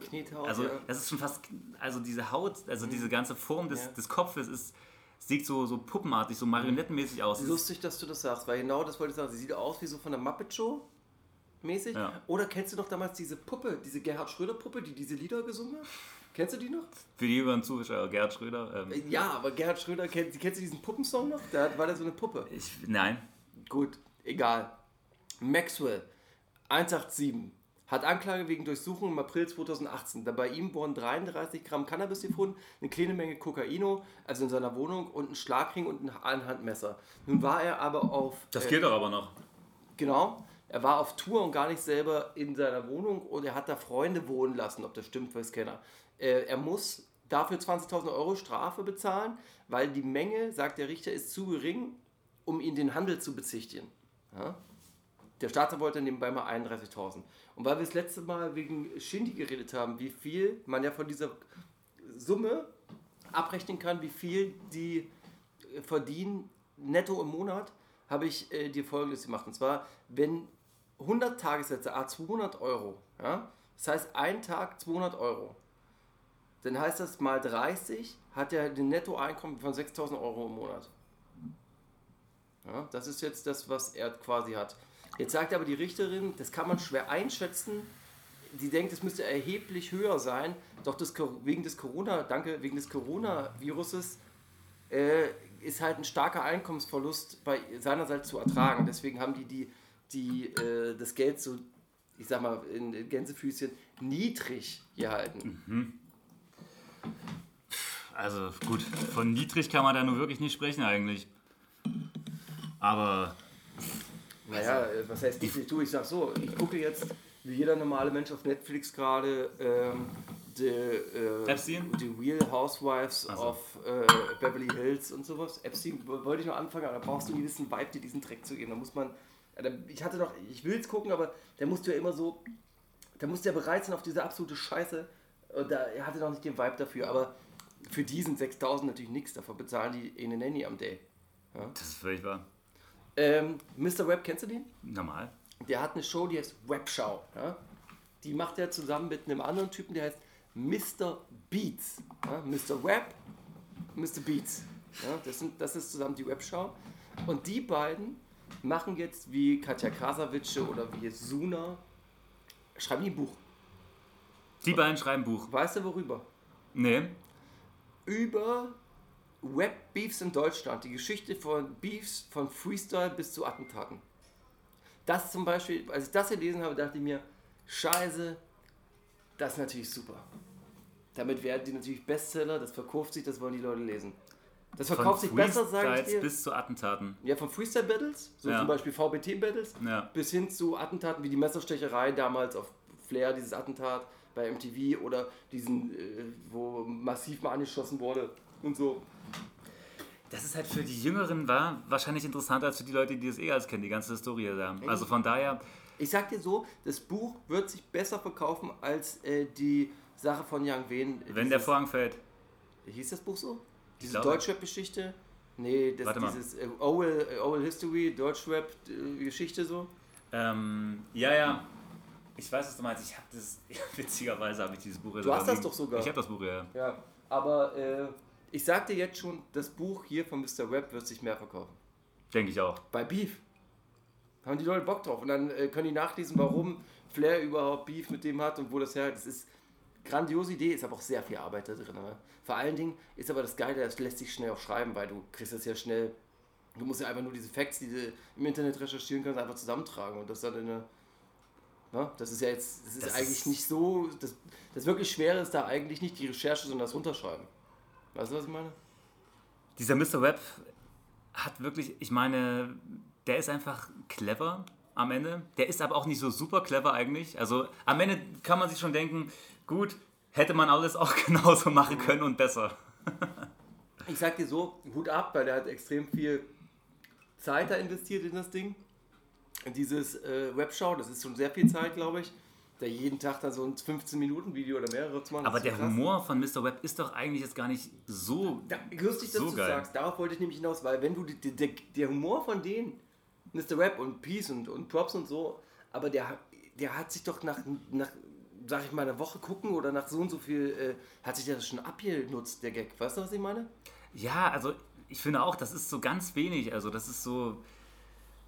Speaker 2: Knethaut,
Speaker 3: Also
Speaker 2: ja.
Speaker 3: das ist schon fast, also diese Haut, also diese ganze Form des,
Speaker 2: Ja.
Speaker 3: des Kopfes ist, sieht so, so puppenartig, so marionettenmäßig aus.
Speaker 2: Lustig, dass du das sagst, weil genau das wollte ich sagen. Sie sieht aus wie so von der Muppet Show mäßig.
Speaker 3: Ja.
Speaker 2: Oder kennst du noch damals diese Puppe, diese Gerhard Schröder Puppe, die diese Lieder gesungen hat? Kennst du die noch?
Speaker 3: Für die jüngeren Zuschauer, Gerhard Schröder. Ähm,
Speaker 2: Ja, aber Gerhard Schröder, kennt, kennst du diesen Puppensong noch? Da war der so eine Puppe.
Speaker 3: ich, nein,
Speaker 2: Gut, egal. Maxwell, 187, hat Anklage wegen Durchsuchung im April 2018. Da bei ihm wurden 33 Gramm Cannabis gefunden, eine kleine Menge Kokaino, also in seiner Wohnung, und ein Schlagring und ein Einhandmesser. Nun war er aber auf...
Speaker 3: das
Speaker 2: äh,
Speaker 3: geht doch aber noch.
Speaker 2: Genau. Er war auf Tour und gar nicht selber in seiner Wohnung und er hat da Freunde wohnen lassen, ob das stimmt, weiß keiner. Äh, er muss dafür 20.000 Euro Strafe bezahlen, weil die Menge, sagt der Richter, ist zu gering, um ihn den Handel zu bezichtigen. Ja? Der Staatsanwalt wollte nebenbei mal 31.000. Und weil wir das letzte Mal wegen Shindy geredet haben, wie viel man ja von dieser Summe abrechnen kann, wie viel die äh, verdienen netto im Monat, habe ich äh, dir folgendes gemacht. Und zwar, wenn 100 Tagessätze, a 200 Euro, ja, das heißt ein Tag 200 Euro, dann heißt das mal 30, hat er ein Nettoeinkommen von 6.000 Euro im Monat. Ja, das ist jetzt das, was er quasi hat. Jetzt sagt aber die Richterin, das kann man schwer einschätzen. Die denkt, es müsste erheblich höher sein. Doch das, wegen des Corona, danke, wegen des Coronaviruses äh, ist halt ein starker Einkommensverlust bei seinerseits zu ertragen. Deswegen haben die, die, die äh, das Geld so, ich sag mal, in, Gänsefüßchen niedrig gehalten.
Speaker 3: Also gut, von niedrig kann man da nur wirklich nicht sprechen eigentlich. Aber
Speaker 2: Naja, äh, was heißt niedrig? Du, ich sag so, ich gucke jetzt, wie jeder normale Mensch auf Netflix gerade, ähm, die, äh,
Speaker 3: Epstein?
Speaker 2: die Real Housewives
Speaker 3: Ach so.
Speaker 2: of äh, Beverly Hills und sowas. Epstein wollte ich noch anfangen, aber da brauchst du einen gewissen Vibe, dir diesen Dreck zu geben. Da muss man, äh, ich hatte noch, ich will es gucken, aber da musst du ja immer so, da musst du ja bereit sein auf diese absolute Scheiße. Und da er hatte noch nicht den Vibe dafür, aber für diesen 6000 natürlich nichts, davon bezahlen die eine Nanny am Day.
Speaker 3: das ist völlig wahr.
Speaker 2: Ähm, Mr. Webb, kennst du den?
Speaker 3: Normal.
Speaker 2: Der hat eine Show, die heißt Webschau. Ja? Die macht er zusammen mit einem anderen Typen, der heißt Mr. Beats. Ja? Mr. Web, Mr. Beats. Ja? Das, sind, das ist zusammen die Webschau. Und die beiden machen jetzt wie Katja Krasavice oder wie Suna, schreiben die ein Buch.
Speaker 3: Die beiden schreiben Buch.
Speaker 2: Weißt du worüber?
Speaker 3: Nee.
Speaker 2: Über Web-Beefs in Deutschland. Die Geschichte von Beefs von Freestyle bis zu Attentaten. Das zum Beispiel, als ich das gelesen habe, dachte ich mir, scheiße, das ist natürlich super. Damit werden die natürlich Bestseller, das verkauft sich, das wollen die Leute lesen. Das verkauft sich besser, sage ich dir.
Speaker 3: bis zu Attentaten.
Speaker 2: Ja, von Freestyle-Battles, so
Speaker 3: Ja.
Speaker 2: zum Beispiel VBT-Battles,
Speaker 3: Ja.
Speaker 2: bis hin zu Attentaten wie die Messerstecherei damals auf Flair, dieses Attentat bei MTV oder diesen, äh, wo massiv mal angeschossen wurde und so.
Speaker 3: Das ist halt für die Jüngeren war wahrscheinlich interessanter als für die Leute, die das eh alles kennen, die ganze Historie da. Also von daher,
Speaker 2: Ich sag dir so, das Buch wird sich besser verkaufen als äh, die Sache von Young Wen.
Speaker 3: wenn der Vorhang fällt.
Speaker 2: Hieß das Buch so? Diese. Deutschrap-Geschichte. Nee, das
Speaker 3: Warte
Speaker 2: dieses äh, Oral, äh, History, Deutschrap-Geschichte so.
Speaker 3: Ähm, ja, ja. Ich weiß, was du meinst. Ich habe das, witzigerweise habe ich dieses Buch
Speaker 2: Du hast das
Speaker 3: liegen.
Speaker 2: doch sogar.
Speaker 3: Ich habe das Buch, ja.
Speaker 2: Ja, aber äh, ich sag dir jetzt schon, das Buch hier von Mr. Webb wird sich mehr verkaufen.
Speaker 3: Denke ich auch.
Speaker 2: Bei Beef. Haben die Leute Bock drauf. Und dann äh, können die nachlesen, warum Flair überhaupt Beef mit dem hat und wo das her Das ist grandiose Idee, ist aber auch sehr viel Arbeit da drin. Ne? Vor allen Dingen ist aber das Geile, das lässt sich schnell auch schreiben, weil du kriegst das ja schnell. Du musst ja einfach nur diese Facts, die du im Internet recherchieren kannst, einfach zusammentragen und das dann in eine. Ne? Das ist ja jetzt, das ist
Speaker 3: Das
Speaker 2: eigentlich
Speaker 3: ist-
Speaker 2: nicht so. Das, das wirklich Schwere ist da eigentlich nicht die Recherche, sondern das Runterschreiben. Weißt du, was ich meine?
Speaker 3: Dieser Mr. Webb hat wirklich, ich meine, der ist einfach clever am Ende. Der ist aber auch nicht so super clever eigentlich. Also am Ende kann man sich schon denken, gut, hätte man alles auch genauso machen können und besser.
Speaker 2: Ich sag dir so, Hut ab, weil der hat extrem viel Zeit da investiert in das Ding. In dieses äh, Webshow, das ist schon sehr viel Zeit, glaube ich. Da jeden Tag dann so ein 15-Minuten-Video oder mehrere zu machen.
Speaker 3: Aber der
Speaker 2: krass.
Speaker 3: Humor von Mr. Webb ist doch eigentlich jetzt gar nicht so.
Speaker 2: Da, lustig, dass
Speaker 3: So
Speaker 2: du
Speaker 3: geil.
Speaker 2: sagst, darauf wollte ich nämlich hinaus, weil wenn du die, die, der, der Humor von denen, Mr. Web und Peace und, und Props und so, aber der, der hat sich doch nach, nach, sag ich mal, einer Woche gucken oder nach so und so viel, äh, hat sich der schon abgenutzt, der Gag. Weißt du, was ich meine?
Speaker 3: Ja, also ich finde auch, das ist so ganz wenig. Also das ist so.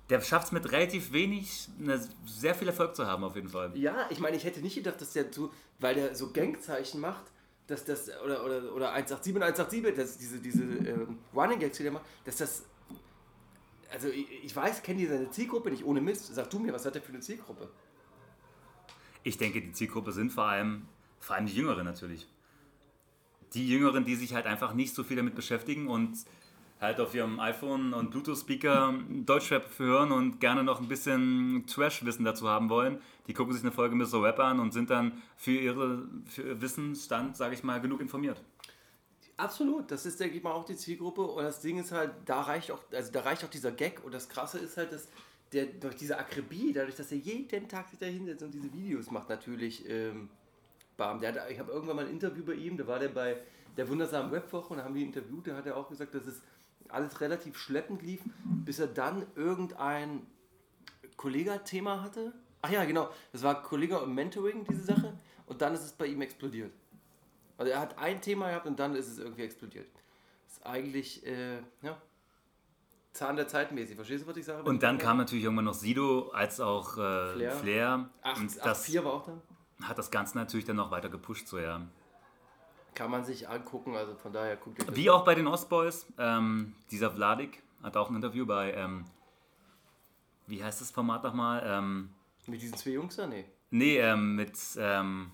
Speaker 3: Der schafft es mit relativ wenig, eine, sehr viel Erfolg zu haben, auf jeden Fall.
Speaker 2: Ja, ich meine, ich hätte nicht gedacht, dass der so, weil der so Gangzeichen macht, dass das, oder, oder, oder 187 und 187, dass diese, diese ähm, Running Gags, die der macht, dass das, also ich, ich weiß, kenne die seine Zielgruppe nicht ohne Mist. Sag du mir, was hat der für eine Zielgruppe?
Speaker 3: Ich denke, die Zielgruppe sind vor allem, vor allem die Jüngeren natürlich. Die Jüngeren, die sich halt einfach nicht so viel damit beschäftigen und halt auf ihrem iPhone und Bluetooth-Speaker Deutschrap hören und gerne noch ein bisschen Trash-Wissen dazu haben wollen. Die gucken sich eine Folge Mr. Rap an und sind dann für, ihre, für ihr Wissensstand, sage ich mal, genug informiert.
Speaker 2: Absolut, das ist, denke ich mal, auch die Zielgruppe. Und das Ding ist halt, da reicht auch, also da reicht auch dieser Gag. Und das Krasse ist halt, dass der durch diese Akribie, dadurch, dass er jeden Tag sich da hinsetzt und diese Videos macht, natürlich, ähm, bam. Der hat, ich habe irgendwann mal ein Interview bei ihm, da war der bei der wundersamen Webwoche und da haben die interviewt, da hat er auch gesagt, dass es alles relativ schleppend lief, bis er dann irgendein Kollega-Thema hatte. Ach ja, genau, das war Kollega und Mentoring, diese Sache. Und dann ist es bei ihm explodiert. Also er hat ein Thema gehabt und dann ist es irgendwie explodiert. Das ist eigentlich, äh, ja, Zahn der Zeit mäßig. Verstehst du, was ich sage?
Speaker 3: Und dann kam natürlich irgendwann noch Sido als auch äh,
Speaker 2: Flair.
Speaker 3: Flair.
Speaker 2: Ach,
Speaker 3: und das
Speaker 2: vier war auch da.
Speaker 3: hat das Ganze natürlich dann noch weiter gepusht, so ja.
Speaker 2: Kann man sich angucken, also von daher guckt ihr
Speaker 3: Wie auch bei den Ostboys, ähm, dieser Vladik hat auch ein Interview bei, ähm, wie heißt das Format nochmal? Ähm,
Speaker 2: Mit diesen zwei Jungs da? Nee.
Speaker 3: nee, ähm, mit ähm,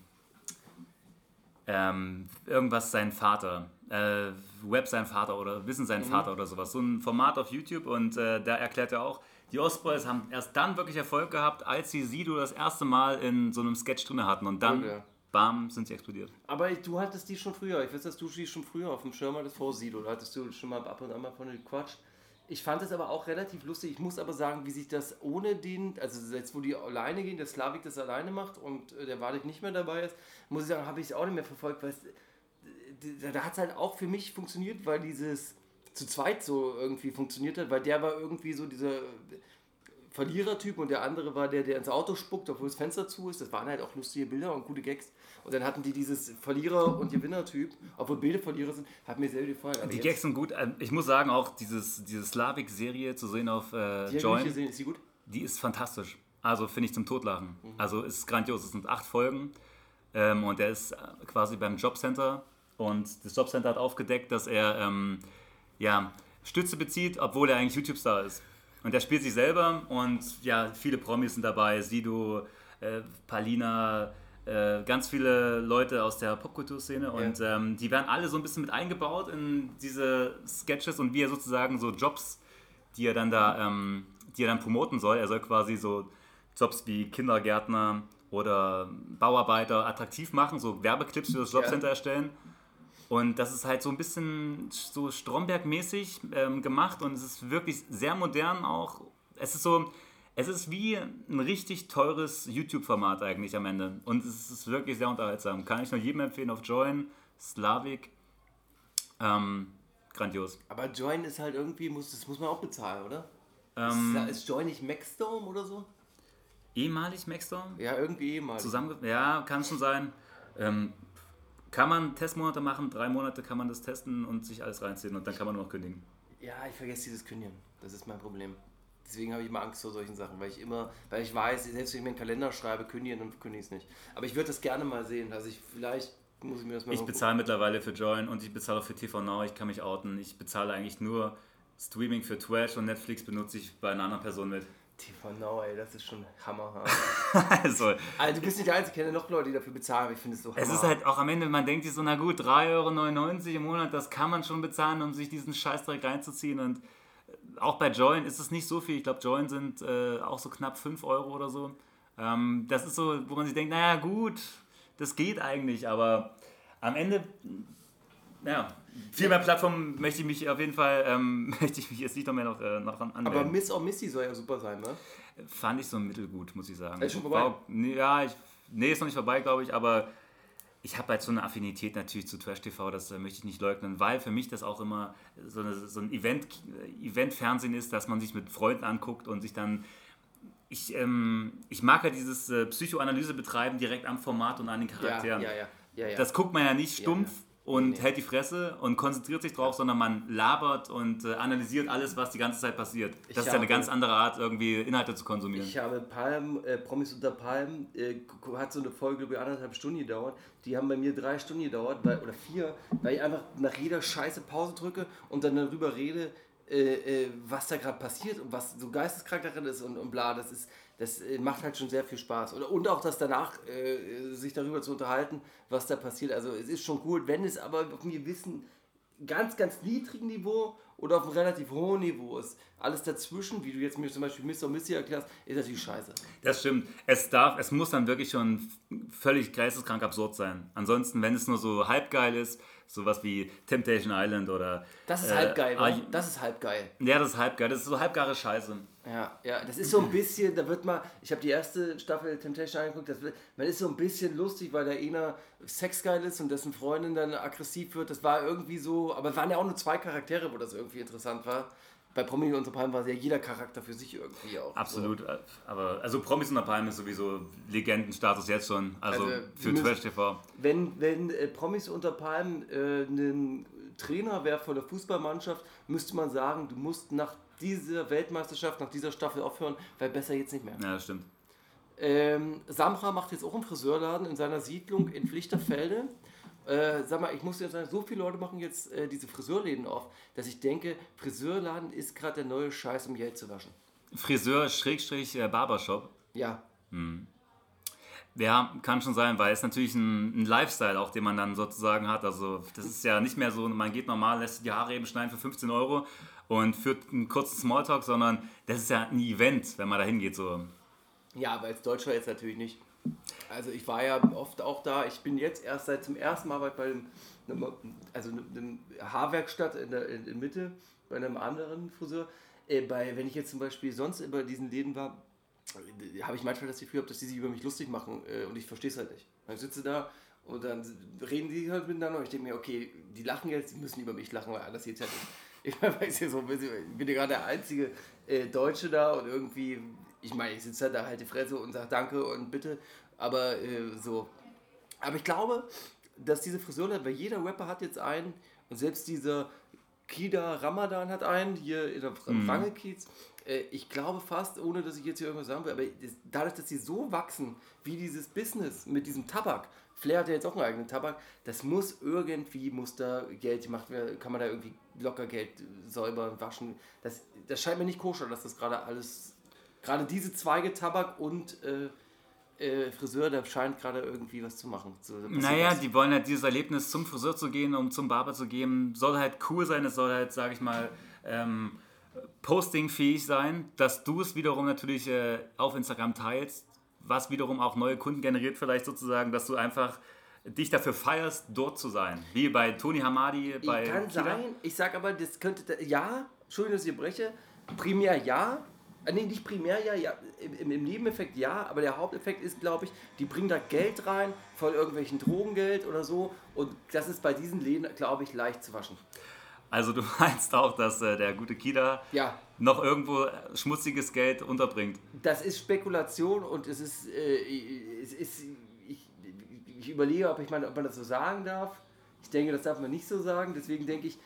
Speaker 3: ähm, irgendwas sein Vater. Äh, Web sein Vater oder Wissen sein Vater oder sowas. So ein Format auf YouTube und äh, da erklärt er auch, die Ostboys haben erst dann wirklich Erfolg gehabt, als sie Sido das erste Mal in so einem Sketch drin hatten und dann,
Speaker 2: Okay.
Speaker 3: Bam, sind sie explodiert.
Speaker 2: Aber du hattest die schon früher. Ich weiß, dass du die schon früher auf dem Schirm hattest vor Sido. Da hattest du schon mal ab und an mal von gequatscht. Ich fand es aber auch relativ lustig. Ich muss aber sagen, wie sich das ohne den, also jetzt wo die alleine gehen, der Slavik das alleine macht und äh, der Wadik nicht mehr dabei ist, muss ich sagen, habe ich es auch nicht mehr verfolgt, weil da hat es halt auch für mich funktioniert, weil dieses zu zweit so irgendwie funktioniert hat, weil der war irgendwie so dieser Verlierertyp und der andere war der, der ins Auto spuckt, obwohl das Fenster zu ist. Das waren halt auch lustige Bilder und gute Gags. Und dann hatten die dieses Verlierer- und Gewinnertyp, obwohl beide Verlierer sind, hat mir sehr gefallen. Aber
Speaker 3: Die Gags sind gut. Ähm, Ich muss sagen, auch dieses, diese Slavik-Serie zu sehen auf äh,
Speaker 2: die
Speaker 3: Join,
Speaker 2: gesehen. Ist die gut?
Speaker 3: die ist fantastisch. Also finde ich zum Totlachen.
Speaker 2: Mhm.
Speaker 3: Also es ist grandios. Es sind acht Folgen ähm, und er ist äh, quasi beim Jobcenter und das Jobcenter hat aufgedeckt, dass er ähm, ja, Stütze bezieht, obwohl er eigentlich YouTube-Star ist. Und er spielt sich selber und ja, viele Promis sind dabei. Sido, äh, Palina, äh, ganz viele Leute aus der Popkulturszene und ähm, die werden alle so ein bisschen mit eingebaut in diese Sketches und wie er sozusagen so Jobs, die er dann da, ähm, die er dann promoten soll. Er soll quasi so Jobs wie Kindergärtner oder Bauarbeiter attraktiv machen, so Werbeclips für das Jobcenter erstellen. Und das ist halt so ein bisschen so Stromberg-mäßig ähm, gemacht und es ist wirklich sehr modern auch. Es ist so, es ist wie ein richtig teures YouTube-Format eigentlich am Ende. Und es ist wirklich sehr unterhaltsam. Kann ich nur jedem empfehlen auf Join, Slavik. Ähm, grandios.
Speaker 2: Aber Join ist halt irgendwie, muss, das muss man auch bezahlen, oder?
Speaker 3: Ähm,
Speaker 2: ist, ist Join nicht Maxdome oder so?
Speaker 3: ehemalig Maxstorm?
Speaker 2: Ja, irgendwie mal.
Speaker 3: Zusammen, ja, kann schon sein. Ähm, kann man Testmonate machen, drei Monate kann man das testen und sich alles reinziehen und dann kann man nur noch kündigen.
Speaker 2: Ja, ich vergesse dieses Kündigen. Das ist mein Problem. Deswegen habe ich immer Angst vor solchen Sachen, weil ich immer, weil ich weiß, selbst wenn ich mir einen Kalender schreibe, kündigen, dann kündige ich es nicht. Aber ich würde das gerne mal sehen. Also ich vielleicht muss ich mir das mal
Speaker 3: Ich bezahle mittlerweile für Join und ich bezahle auch für TV Now, ich kann mich outen. Ich bezahle eigentlich nur Streaming für Trash und Netflix benutze ich bei einer anderen Person mit.
Speaker 2: TV Now, ey, das ist schon Hammer.
Speaker 3: also,
Speaker 2: also du bist nicht der Einzige, ich kenne noch Leute, die dafür bezahlen, aber ich finde es so Hammer.
Speaker 3: es ist halt auch am Ende, man denkt sich so, na gut, 3,99 Euro im Monat, das kann man schon bezahlen, um sich diesen Scheißdreck reinzuziehen und äh, auch bei Join ist es nicht so viel. Ich glaube, Join sind äh, auch so knapp 5 Euro oder so. Ähm, das ist so, wo man sich denkt, naja gut, das geht eigentlich, aber am Ende, naja, viel mehr Plattformen möchte ich mich auf jeden Fall, ähm, möchte ich mich jetzt nicht noch mehr noch, äh, noch an-
Speaker 2: aber. Miss or Missy soll ja super sein, ne?
Speaker 3: Fand ich so mittelgut, muss ich sagen.
Speaker 2: Ist schon vorbei?
Speaker 3: Ja, ich, nee, ist noch nicht vorbei, glaube ich, aber ich habe halt so eine Affinität natürlich zu Trash TV, das äh, möchte ich nicht leugnen, weil für mich das auch immer so, eine, so ein Event, äh, Event-Fernsehen ist, dass man sich mit Freunden anguckt und sich dann. Ich, ähm, ich mag ja dieses äh, Psychoanalyse betreiben direkt am Format und an den
Speaker 2: Ja,
Speaker 3: Charakteren.
Speaker 2: ja, ja. ja, ja.
Speaker 3: Das guckt man ja nicht stumpf
Speaker 2: ja.
Speaker 3: Und
Speaker 2: Nee,
Speaker 3: hält die Fresse und konzentriert sich drauf, sondern man labert und äh, analysiert alles, was die ganze Zeit passiert. Das
Speaker 2: Ich
Speaker 3: ist ja eine ganz andere Art, irgendwie Inhalte zu konsumieren.
Speaker 2: Ich habe Palm, äh, Promis unter Palm, äh, hat so eine Folge über anderthalb Stunden gedauert. Die haben bei mir drei Stunden gedauert, weil, oder vier, weil ich einfach nach jeder Scheiße Pause drücke und dann darüber rede, äh, äh, was da gerade passiert und was so geisteskrank darin ist und, und bla. Das ist, das äh, macht halt schon sehr viel Spaß. Und auch das danach, äh, sich darüber zu unterhalten, was da passiert. Also es ist schon gut, wenn es aber auf einem gewissen, ganz, ganz niedrigen Niveau oder auf einem relativ hohen Niveau ist. Alles dazwischen, wie du jetzt mir zum Beispiel Mr. Missy erklärst, ist natürlich scheiße.
Speaker 3: Das stimmt. Es darf, es muss dann wirklich schon völlig geisteskrank absurd sein. Ansonsten, wenn es nur so halbgeil ist, sowas wie Temptation Island oder.
Speaker 2: Das ist
Speaker 3: äh,
Speaker 2: halb geil,
Speaker 3: ah,
Speaker 2: oder? Das ist halb geil.
Speaker 3: Ja, das ist halbgeil. Das ist so halbgare Scheiße.
Speaker 2: Ja, ja, das ist so ein bisschen, da wird mal, ich habe die erste Staffel Temptation angeguckt, das wird, man ist so ein bisschen lustig, weil der einer sexgeil ist und dessen Freundin dann aggressiv wird. Das war irgendwie so, aber es waren ja auch nur zwei Charaktere, wo das irgendwie interessant war. Bei Promi unter Palmen war ja jeder Charakter für sich irgendwie auch.
Speaker 3: Absolut. Aber also Promis unter Palmen ist sowieso Legendenstatus jetzt schon. Also,
Speaker 2: Also,
Speaker 3: für Trash TV.
Speaker 2: So. Wenn, wenn äh, Promis unter Palmen äh, ein Trainer wäre von der Fußballmannschaft, müsste man sagen, du musst nach dieser Weltmeisterschaft, nach dieser Staffel aufhören, weil besser jetzt nicht mehr.
Speaker 3: Ja, das stimmt.
Speaker 2: Ähm, Samra macht jetzt auch einen Friseurladen in seiner Siedlung in Pflichterfelde. Äh, sag mal, ich muss dir sagen, so viele Leute machen jetzt äh, diese Friseurläden auf, dass ich denke, Friseurladen ist gerade der neue Scheiß, um Geld zu waschen.
Speaker 3: Friseur, Schrägstrich, äh, Barbershop.
Speaker 2: Ja,
Speaker 3: Ja, kann schon sein, weil es natürlich ein, ein Lifestyle auch, den man dann sozusagen hat. Also das ist ja nicht mehr so, man geht normal, lässt sich die Haare eben schneiden für 15 Euro und führt einen kurzen Smalltalk, sondern das ist ja ein Event, wenn man da hingeht. So.
Speaker 2: ja, aber als Deutscher jetzt natürlich nicht. Also ich war ja oft auch da. Ich bin jetzt erst seit zum ersten Mal bei, einem, also einem Haarwerkstatt in der in, Mitte, bei einem anderen Friseur. Äh, bei, wenn ich jetzt zum Beispiel sonst über diesen Läden war, äh, habe ich manchmal das Gefühl, dass die sich über mich lustig machen äh, und ich verstehe es halt nicht. Dann sitze da und dann reden die halt miteinander und ich denke mir, okay, die lachen jetzt, die müssen über mich lachen, weil anders geht's ja nicht. Ich weiß ja so ein bisschen, ich bin ja gerade der einzige äh, Deutsche da und irgendwie, ich meine, ich sitze da halt die Fresse und sage Danke und bitte, aber äh, so. Aber ich glaube, dass diese Friseurladen, weil jeder Rapper hat jetzt einen und selbst dieser Kida Ramadan hat einen hier in der
Speaker 3: Mhm.
Speaker 2: Wrangelkiez. Äh, ich glaube fast, ohne dass ich jetzt hier irgendwas sagen will, aber dadurch, dass sie so wachsen, wie dieses Business mit diesem Tabak, Flair hat ja jetzt auch einen eigenen Tabak, das muss irgendwie, muss da Geld gemacht werden, kann man da irgendwie locker Geld säubern, waschen. Das, das scheint mir nicht koscher, dass das gerade alles, gerade diese Zweige Tabak und äh, äh, Friseur, da scheint gerade irgendwie was zu machen. So,
Speaker 3: Naja,
Speaker 2: was.
Speaker 3: die wollen halt dieses Erlebnis zum Friseur zu gehen, um zum Barber zu gehen, soll halt cool sein, es soll halt, sag ich mal, ähm, postingfähig sein, dass du es wiederum natürlich äh, auf Instagram teilst, was wiederum auch neue Kunden generiert vielleicht sozusagen, dass du einfach dich dafür feierst, dort zu sein. Wie bei Tony Hamadi, bei
Speaker 2: kann
Speaker 3: Kida.
Speaker 2: sein, ich sag aber, das könnte, ja, Entschuldigung, dass ich breche, primär ja, äh, nee, nicht primär ja, ja im, im Nebeneffekt ja, aber der Haupteffekt ist, glaube ich, die bringen da Geld rein von irgendwelchen Drogengeld oder so und das ist bei diesen Läden, glaube ich, leicht zu waschen.
Speaker 3: Also du meinst auch, dass äh, der gute Kida
Speaker 2: Ja,
Speaker 3: noch irgendwo schmutziges Geld unterbringt.
Speaker 2: das ist Spekulation und es ist, äh, es ist ich, überlege, ob, ich meine, ob man das so sagen darf. Ich denke, das darf man nicht so sagen. Deswegen denke ich, äh,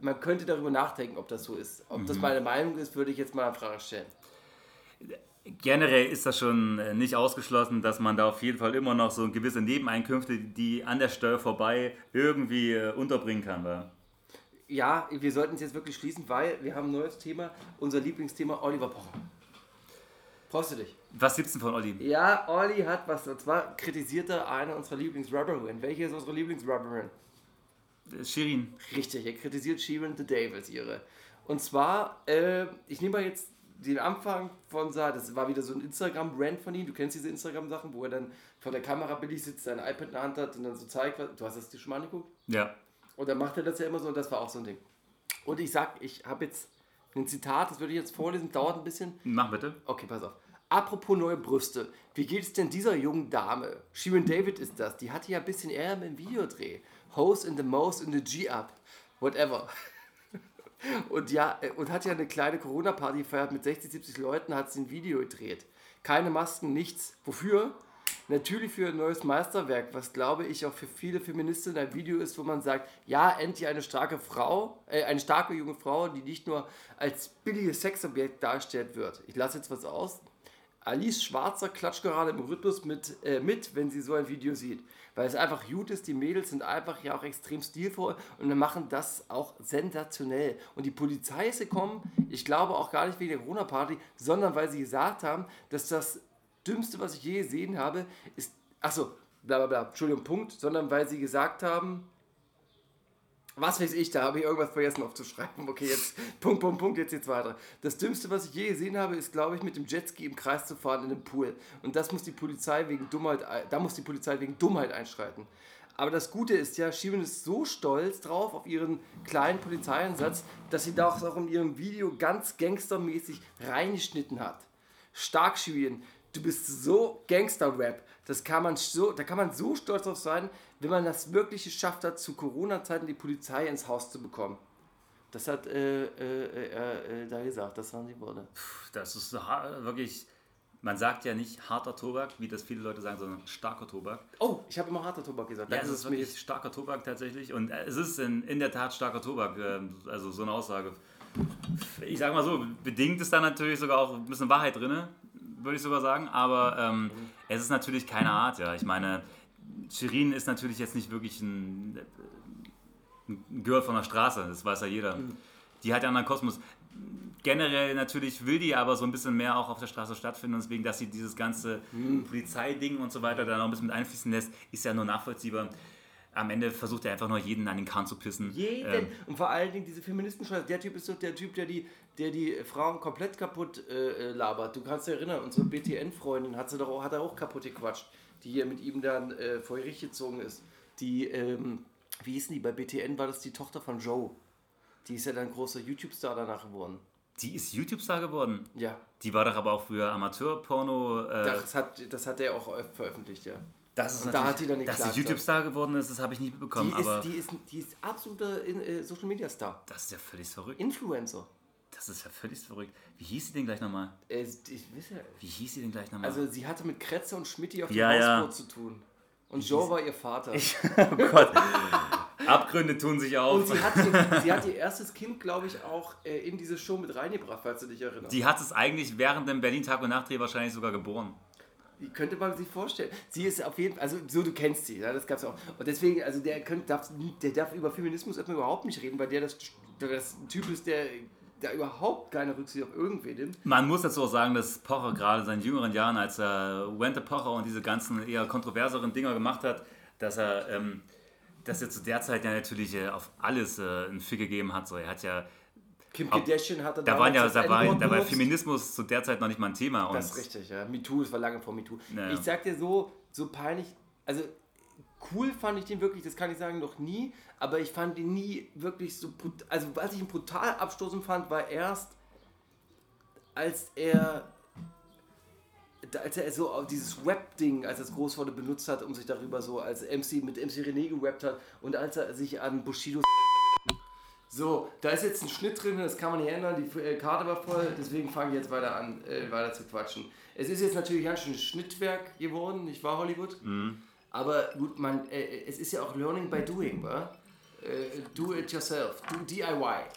Speaker 2: man könnte darüber nachdenken, ob das so ist. Ob das meine Meinung ist, würde ich jetzt mal in Frage stellen.
Speaker 3: Generell ist das schon äh, nicht ausgeschlossen, dass man da auf jeden Fall immer noch so gewisse Nebeneinkünfte, die an der Steuer vorbei irgendwie äh, unterbringen kann. Wa?
Speaker 2: Ja, wir sollten es jetzt wirklich schließen, weil wir haben ein neues Thema, unser Lieblingsthema Oliver Pocher. Brauchst du dich?
Speaker 3: Was gibt's denn von Olli?
Speaker 2: Ja, Olli hat was, und zwar kritisiert er eine unserer Lieblingsrapperinnen. Welche ist unsere Lieblingsrapperin?
Speaker 3: Shirin.
Speaker 2: Richtig, er kritisiert Sheeran the Devils ihre. Und zwar, äh, ich nehme mal jetzt den Anfang von Sa, das war wieder so ein Instagram-Brand von ihm. Du kennst diese Instagram-Sachen, wo er dann vor der Kamera billig sitzt, sein iPad in der Hand hat und dann so zeigt, was- du hast das dir schon mal angeguckt?
Speaker 3: Ja.
Speaker 2: Und dann macht er das ja immer so und das war auch so ein Ding. Und ich sag, ich habe jetzt ein Zitat, das würde ich jetzt vorlesen, dauert ein bisschen.
Speaker 3: Mach bitte.
Speaker 2: Okay, pass auf. Apropos neue Brüste. Wie geht es denn dieser jungen Dame? Shirin David ist das. Die hatte ja ein bisschen Ärger im Videodreh. Hose in the Most in the G-Up. Whatever. Und ja, äh, und hat ja eine kleine Corona-Party gefeiert mit 60, 70 Leuten, hat sie ein Video gedreht. Keine Masken, nichts. Wofür? Natürlich für ein neues Meisterwerk, was glaube ich auch für viele Feministinnen ein Video ist, wo man sagt, ja, endlich eine starke Frau, äh, eine starke junge Frau, die nicht nur als billiges Sexobjekt dargestellt wird. Ich lasse jetzt was aus. Alice Schwarzer klatscht gerade im Rhythmus mit, äh, mit, wenn sie so ein Video sieht. Weil es einfach gut ist, die Mädels sind einfach ja auch extrem stilvoll und wir machen das auch sensationell. Und die Polizei ist gekommen, ich glaube auch gar nicht wegen der Corona-Party, sondern weil sie gesagt haben, dass das Dümmste, was ich je gesehen habe, ist. Achso, bla bla bla, Entschuldigung, Punkt, sondern weil sie gesagt haben, was weiß ich, da habe ich irgendwas vergessen aufzuschreiben. Okay, jetzt Punkt, Punkt, Punkt, jetzt geht's weiter. Das Dümmste, was ich je gesehen habe, ist, glaube ich, mit dem Jetski im Kreis zu fahren in einem Pool. Und das muss die Polizei wegen Dummheit, da muss die Polizei wegen Dummheit einschreiten. Aber das Gute ist ja, Shirin ist so stolz drauf auf ihren kleinen Polizeieinsatz, dass sie da auch in ihrem Video ganz gangstermäßig reingeschnitten hat. Stark, Shirin. Du bist so Gangster-Rap. Das kann man so, da kann man so stolz drauf sein, wenn man das wirklich geschafft hat, zu Corona-Zeiten die Polizei ins Haus zu bekommen. Das hat äh, äh, äh, äh, da gesagt, das waren die Worte.
Speaker 3: Das ist wirklich. Man sagt ja nicht harter Tobak, wie das viele Leute sagen, sondern starker Tobak.
Speaker 2: Oh, ich habe immer harter Tobak gesagt.
Speaker 3: Ja, es ist wirklich
Speaker 2: jetzt-
Speaker 3: starker Tobak tatsächlich. Und äh, es ist in, in der Tat starker Tobak. ähm, Also so eine Aussage. Ich sag mal so, bedingt ist da natürlich sogar auch ein bisschen Wahrheit drin, würde ich sogar sagen. Aber ähm, es ist natürlich keine Art, ja. Ich meine, Shirin ist natürlich jetzt nicht wirklich ein, ein Girl von der Straße, das weiß ja jeder.
Speaker 2: Mhm.
Speaker 3: Die hat ja einen anderen Kosmos. Generell natürlich will die aber so ein bisschen mehr auch auf der Straße stattfinden und deswegen, dass sie dieses ganze
Speaker 2: Mhm.
Speaker 3: Polizeiding und so weiter da noch ein bisschen mit einfließen lässt, ist ja nur nachvollziehbar. Am Ende versucht er einfach nur jeden an den Kahn zu pissen.
Speaker 2: Jeden.
Speaker 3: Ähm,
Speaker 2: und vor allen Dingen diese feministen Der Typ ist doch der Typ, der die, der die Frauen komplett kaputt äh, äh, labert. Du kannst dich erinnern, unsere BTN-Freundin hat, sie doch auch, hat er auch kaputt gequatscht, die hier mit ihm dann äh, vor Gericht gezogen ist. Die, ähm, wie hießen die? Bei BTN war das die Tochter von Joe. Die ist ja dann großer YouTube-Star danach geworden.
Speaker 3: die ist YouTube-Star geworden.
Speaker 2: Ja,
Speaker 3: Die war doch aber auch früher Amateur-Porno. Äh,
Speaker 2: das hat, das hat er auch veröffentlicht, ja.
Speaker 3: Das ist
Speaker 2: und da hat die dann
Speaker 3: Dass sie YouTube-Star geworden ist, das habe ich nicht
Speaker 2: Die
Speaker 3: mitbekommen. aber
Speaker 2: ist, die, ist, die ist absoluter in- äh, Social-Media-Star.
Speaker 3: das ist ja völlig verrückt.
Speaker 2: Influencer.
Speaker 3: Das ist ja völlig verrückt. Wie hieß sie denn gleich nochmal?
Speaker 2: Äh, ich weiß ja,
Speaker 3: Wie hieß sie denn gleich nochmal?
Speaker 2: Also sie hatte mit Kretze und Schmidti auf dem
Speaker 3: Ja, ja.
Speaker 2: Zu tun. Und Joe war ihr Vater.
Speaker 3: oh Gott. Abgründe tun sich auf.
Speaker 2: und sie hat, ihr, sie hat ihr erstes Kind, glaube ich, auch äh, in diese Show mit reingebracht, falls du dich erinnerst.
Speaker 3: Die hat es eigentlich während dem Berlin Tag und Nachtdreh wahrscheinlich sogar geboren.
Speaker 2: Könnte man sich vorstellen. Sie ist auf jeden Fall, also so du kennst sie, ja, das gab's auch. Und deswegen, also der, könnt, darf, der darf über Feminismus überhaupt nicht reden, weil der das, das Typ ist, der da überhaupt keine Rücksicht auf irgendwen nimmt.
Speaker 3: Man muss dazu auch sagen, dass Pocher gerade in seinen jüngeren Jahren, als er Wente Pocher und diese ganzen eher kontroverseren Dinger gemacht hat, dass er, ähm, dass er zu der Zeit ja natürlich äh, auf alles äh, einen Fick gegeben hat. So, er hat ja,
Speaker 2: Kim Kardashian hatte
Speaker 3: da waren ja,
Speaker 2: das
Speaker 3: da war, da war. Feminismus zu der Zeit noch nicht mal ein Thema. Und
Speaker 2: Das ist richtig, ja. MeToo, das war lange vor MeToo.
Speaker 3: Naja.
Speaker 2: Ich sag dir so, so peinlich, also cool fand ich den wirklich, das kann ich sagen, noch nie, aber ich fand ihn nie wirklich so, brut- also was ich ihn brutal abstoßend fand, war erst, als er, als er so dieses Rap-Ding, als er es groß wurde, benutzt hat, um sich darüber so als MC, mit MC René gerappt hat und als er sich an Bushido So, da ist jetzt ein Schnitt drin, das kann man nicht ändern. Die äh, Karte war voll, deswegen fange ich jetzt weiter an, äh, weiter zu quatschen. Es ist jetzt natürlich ganz schön Schnittwerk geworden, nicht wahr, Hollywood? Aber gut, man, äh, es ist ja auch Learning by Doing, wa? Äh, do it yourself, do DIY.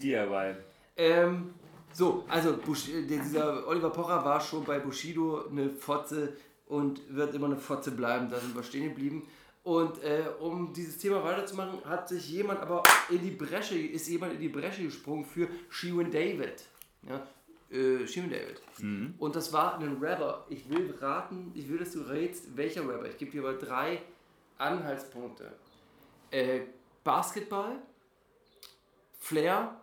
Speaker 3: DIY.
Speaker 2: Ähm, so, also Bush, äh, dieser Oliver Pocher war schon bei Bushido eine Fotze und wird immer eine Fotze bleiben, da sind wir stehen geblieben. Und äh, um dieses Thema weiterzumachen, hat sich jemand aber in die Bresche, ist jemand in die Bresche gesprungen für Shirin David. Ja, äh, David. Und das war ein Rapper. Ich will raten, ich will, dass du rätst, welcher Rapper. Ich gebe dir aber drei Anhaltspunkte. Äh, Basketball, Flair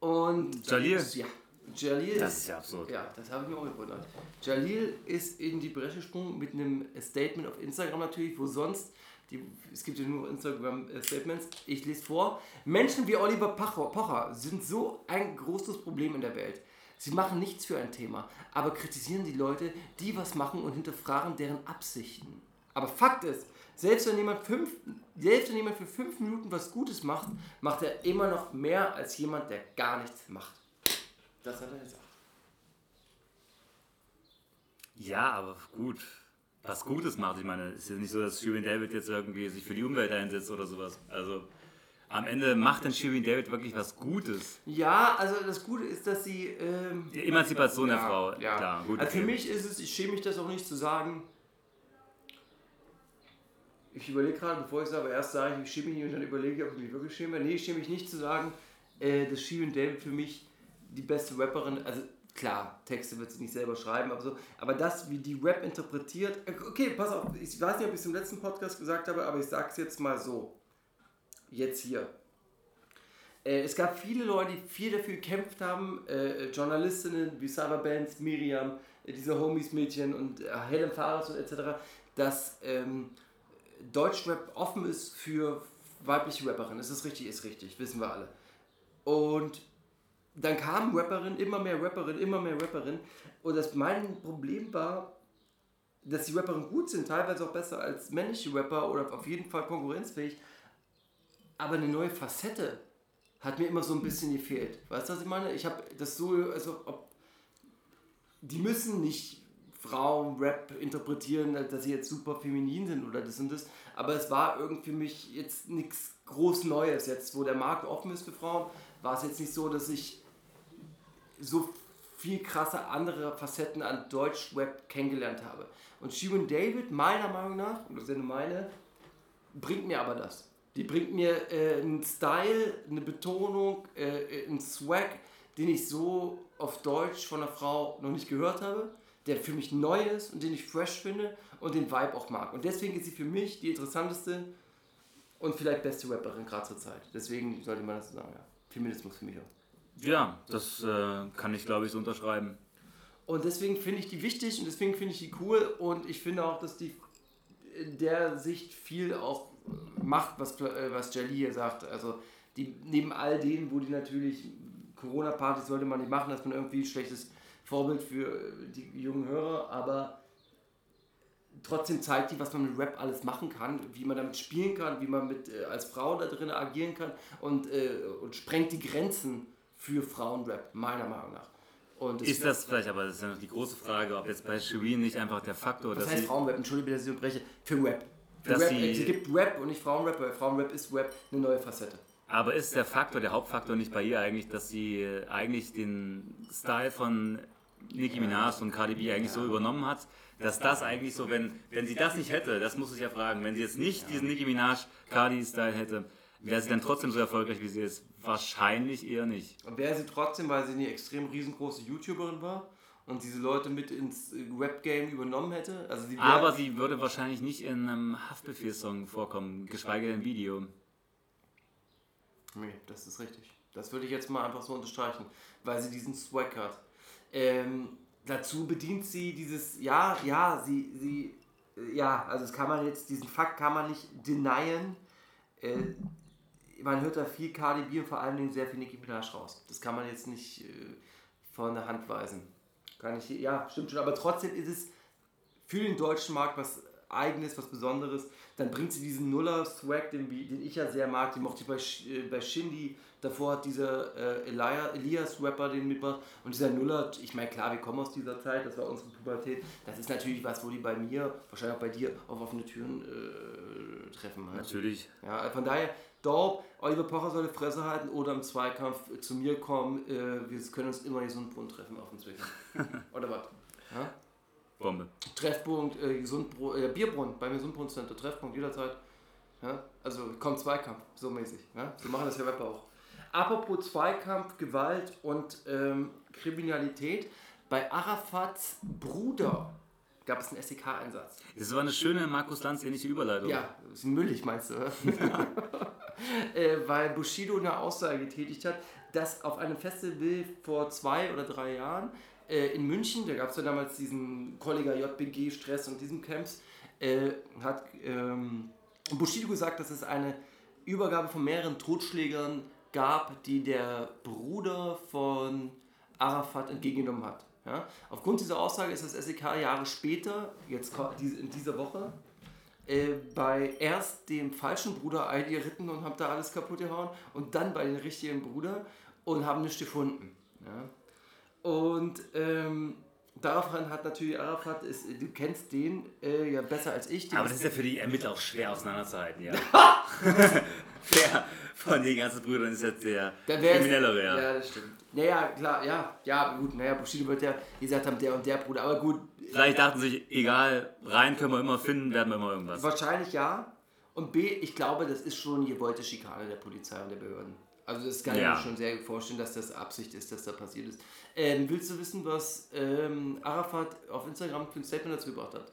Speaker 2: und
Speaker 3: Jalil?
Speaker 2: Ja, Jalil.
Speaker 3: Das ist ja absurd.
Speaker 2: Ja, das habe ich mir auch gewundert. Jalil ist in die Bresche gesprungen mit einem Statement auf Instagram natürlich, wo sonst, die, es gibt ja nur Instagram-Statements, ich lese vor, Menschen wie Oliver Pocher, Pocher sind so ein großes Problem in der Welt. Sie machen nichts für ein Thema, aber kritisieren die Leute, die was machen und hinterfragen deren Absichten. Aber Fakt ist, selbst wenn jemand, fünf, selbst wenn jemand für fünf Minuten was Gutes macht, macht er immer noch mehr als jemand, der gar nichts macht. Das hat er gesagt.
Speaker 3: Ja, aber gut. Was Gutes macht. Ich meine, es ist ja nicht so, dass Shirin David jetzt irgendwie sich für die Umwelt einsetzt oder sowas. Also am Ende macht denn Shirin David wirklich was Gutes.
Speaker 2: Ja, also das Gute ist, dass sie. Ähm,
Speaker 3: Die Emanzipation der
Speaker 2: ja,
Speaker 3: Frau,
Speaker 2: Ja.
Speaker 3: klar, gut.
Speaker 2: also für mich ist es, ich schäme mich das auch nicht zu sagen. Ich überlege gerade, bevor ich sage, erst sage ich, ich schäme mich nicht und dann überlege ich, ob ich mich wirklich schäme. Nee, ich schäme mich nicht zu sagen, äh, dass Shirin David für mich die beste Rapperin, also klar, Texte wird sie nicht selber schreiben, aber so, aber das, wie die Rap interpretiert, okay, pass auf, ich weiß nicht, ob ich es im letzten Podcast gesagt habe, aber ich sage es jetzt mal so. Jetzt hier. Äh, es gab viele Leute, die viel dafür gekämpft haben, äh, Journalistinnen wie Sarah Benz, Miriam, äh, diese Homies-Mädchen und äh, Helen Fares und etc., dass ähm, Deutschrap offen ist für weibliche Rapperinnen. Das ist richtig, ist richtig, wissen wir alle. Und dann kamen Rapperinnen, immer mehr Rapperinnen, immer mehr Rapperinnen. Und das mein Problem war, dass die Rapperinnen gut sind, teilweise auch besser als männliche Rapper oder auf jeden Fall konkurrenzfähig. Aber eine neue Facette hat mir immer so ein bisschen gefehlt. Weißt du, was ich meine? Ich habe das so, also ob, die müssen nicht Frauen-Rap interpretieren, dass sie jetzt super feminin sind oder das und das. Aber es war irgendwie für mich jetzt nichts groß Neues. Jetzt, wo der Markt offen ist für Frauen, war es jetzt nicht so, dass ich so viel krasse andere Facetten an Deutsch-Rap kennengelernt habe. Und Shirin David, meiner Meinung nach, ja nur meine, bringt mir aber das. Die bringt mir äh, einen Style, eine Betonung, äh, einen Swag, den ich so auf Deutsch von einer Frau noch nicht gehört habe, der für mich neu ist und den ich fresh finde und den Vibe auch mag. Und deswegen ist sie für mich die interessanteste und vielleicht beste Rapperin gerade zur Zeit. Deswegen sollte man das so sagen, ja. Feminismus für mich auch.
Speaker 3: Ja, das äh, kann ich glaube ich so unterschreiben.
Speaker 2: Und deswegen finde ich die wichtig und deswegen finde ich die cool und ich finde auch, dass die in der Sicht viel auch macht, was, äh, was Jelly hier sagt. Also die neben all denen, wo die natürlich Corona-Partys sollte man nicht machen, dass man irgendwie ein schlechtes Vorbild für die jungen Hörer, aber trotzdem zeigt die, was man mit Rap alles machen kann, wie man damit spielen kann, wie man mit äh, als Frau da drin agieren kann und, äh, und sprengt die Grenzen für Frauenrap, meiner Meinung nach. Und
Speaker 3: Ist das vielleicht, aber das ist ja noch die große Frage, ob jetzt bei Shirin nicht einfach der Faktor, dass
Speaker 2: heißt
Speaker 3: sie,
Speaker 2: Frauenrap? Entschuldige, dass ich unterbreche. Für Rap. Für Rap.
Speaker 3: sie-
Speaker 2: gibt Rap und nicht Frauenrap, weil Frauenrap ist Rap eine neue Facette.
Speaker 3: aber ist der Faktor, der Hauptfaktor nicht bei ihr eigentlich, dass sie äh, eigentlich den Style von Nicki Minaj und Cardi B eigentlich so übernommen hat, dass das eigentlich so, wenn, wenn sie das nicht hätte, das muss ich ja fragen, wenn sie jetzt nicht diesen Nicki Minaj Cardi Style hätte, wäre sie dann trotzdem so erfolgreich, wie sie ist? Wahrscheinlich eher nicht.
Speaker 2: Wäre sie trotzdem, weil sie eine extrem riesengroße YouTuberin war und diese Leute mit ins Rap-Game übernommen hätte. Also sie
Speaker 3: Aber sie würde wahrscheinlich nicht in einem Haftbefehl-Song vorkommen, geschweige denn Video.
Speaker 2: Nee, das ist richtig. Das würde ich jetzt mal einfach so unterstreichen, weil sie diesen Swag hat. Ähm, dazu bedient sie dieses, ja, ja, sie, sie, ja, also das kann man jetzt, diesen Fakt kann man nicht denyen. Äh, man hört da viel Cardi B und vor allen Dingen sehr viel Nicki Minaj raus. Das kann man jetzt nicht äh, von der Hand weisen. Kann ich, ja, stimmt schon, aber trotzdem ist es für den deutschen Markt was Eigenes, was Besonderes. Dann bringt sie diesen Nuller-Swag, den, den ich ja sehr mag, den mochte ich bei, äh, bei Shindy. Davor hat dieser äh, Elia, Elias-Rapper den mitgebracht. Und dieser Nuller, ich meine, klar, wir kommen aus dieser Zeit, das war unsere Pubertät. Das ist natürlich was, wo die bei mir, wahrscheinlich auch bei dir, auf offene Türen äh, treffen. Halt.
Speaker 3: Natürlich.
Speaker 2: Ja, von daher, Dorp, Oliver Pocher soll die Fresse halten oder im Zweikampf zu mir kommen. Äh, wir können uns immer in Gesundbrunnen treffen auf dem Zwicken. oder was? Ja?
Speaker 3: Bombe.
Speaker 2: Treffpunkt, äh, Gesundbru äh, Bierbrunnen, beim Gesundbrunnen Center, Treffpunkt jederzeit. Ja? Also kommt Zweikampf, so mäßig. Ja? So machen das ja Rapper auch. Apropos Zweikampf, Gewalt und ähm, Kriminalität. Bei Arafats Bruder gab es einen SEK-Einsatz.
Speaker 3: Das war eine schöne Markus Lanz ähnliche Überleitung.
Speaker 2: Ja, ist müllig, meinst du? äh, weil Bushido eine Aussage getätigt hat, dass auf einem Festival vor zwei oder drei Jahren äh, in München, da gab es ja damals diesen Kollega JBG-Stress und diesen Camps, äh, hat ähm, Bushido gesagt, dass es eine Übergabe von mehreren Totschlägern gab, die der Bruder von Arafat entgegengenommen hat. Ja? Aufgrund dieser Aussage ist das SEK Jahre später, jetzt in dieser Woche, äh, bei erst dem falschen Bruder Eidi geritten und haben da alles kaputt gehauen und dann bei den richtigen Bruder und haben nichts gefunden. Ja? Und ähm, daraufhin hat natürlich Arafat, ist, du kennst den äh, ja besser als ich.
Speaker 3: Aber das ist ja für die Ermittler auch schwer auseinanderzuhalten, ja. Wer von den ganzen Brüdern ist jetzt der Kriminellere, ja.
Speaker 2: Ja, das stimmt. Naja, klar, ja, ja, gut, naja, Bushido wird ja gesagt haben, der und der Bruder, aber gut,
Speaker 3: Vielleicht dachten sie sich, egal, rein können wir immer finden, werden wir immer irgendwas.
Speaker 2: wahrscheinlich ja. Und B, ich glaube, das ist schon gewollte Schikane der Polizei und der Behörden. Also das kann ich
Speaker 3: Ja.
Speaker 2: mir schon sehr vorstellen, dass das Absicht ist, dass da passiert ist. Ähm, willst du wissen, was ähm, Arafat auf Instagram für ein Statement dazu gebracht hat?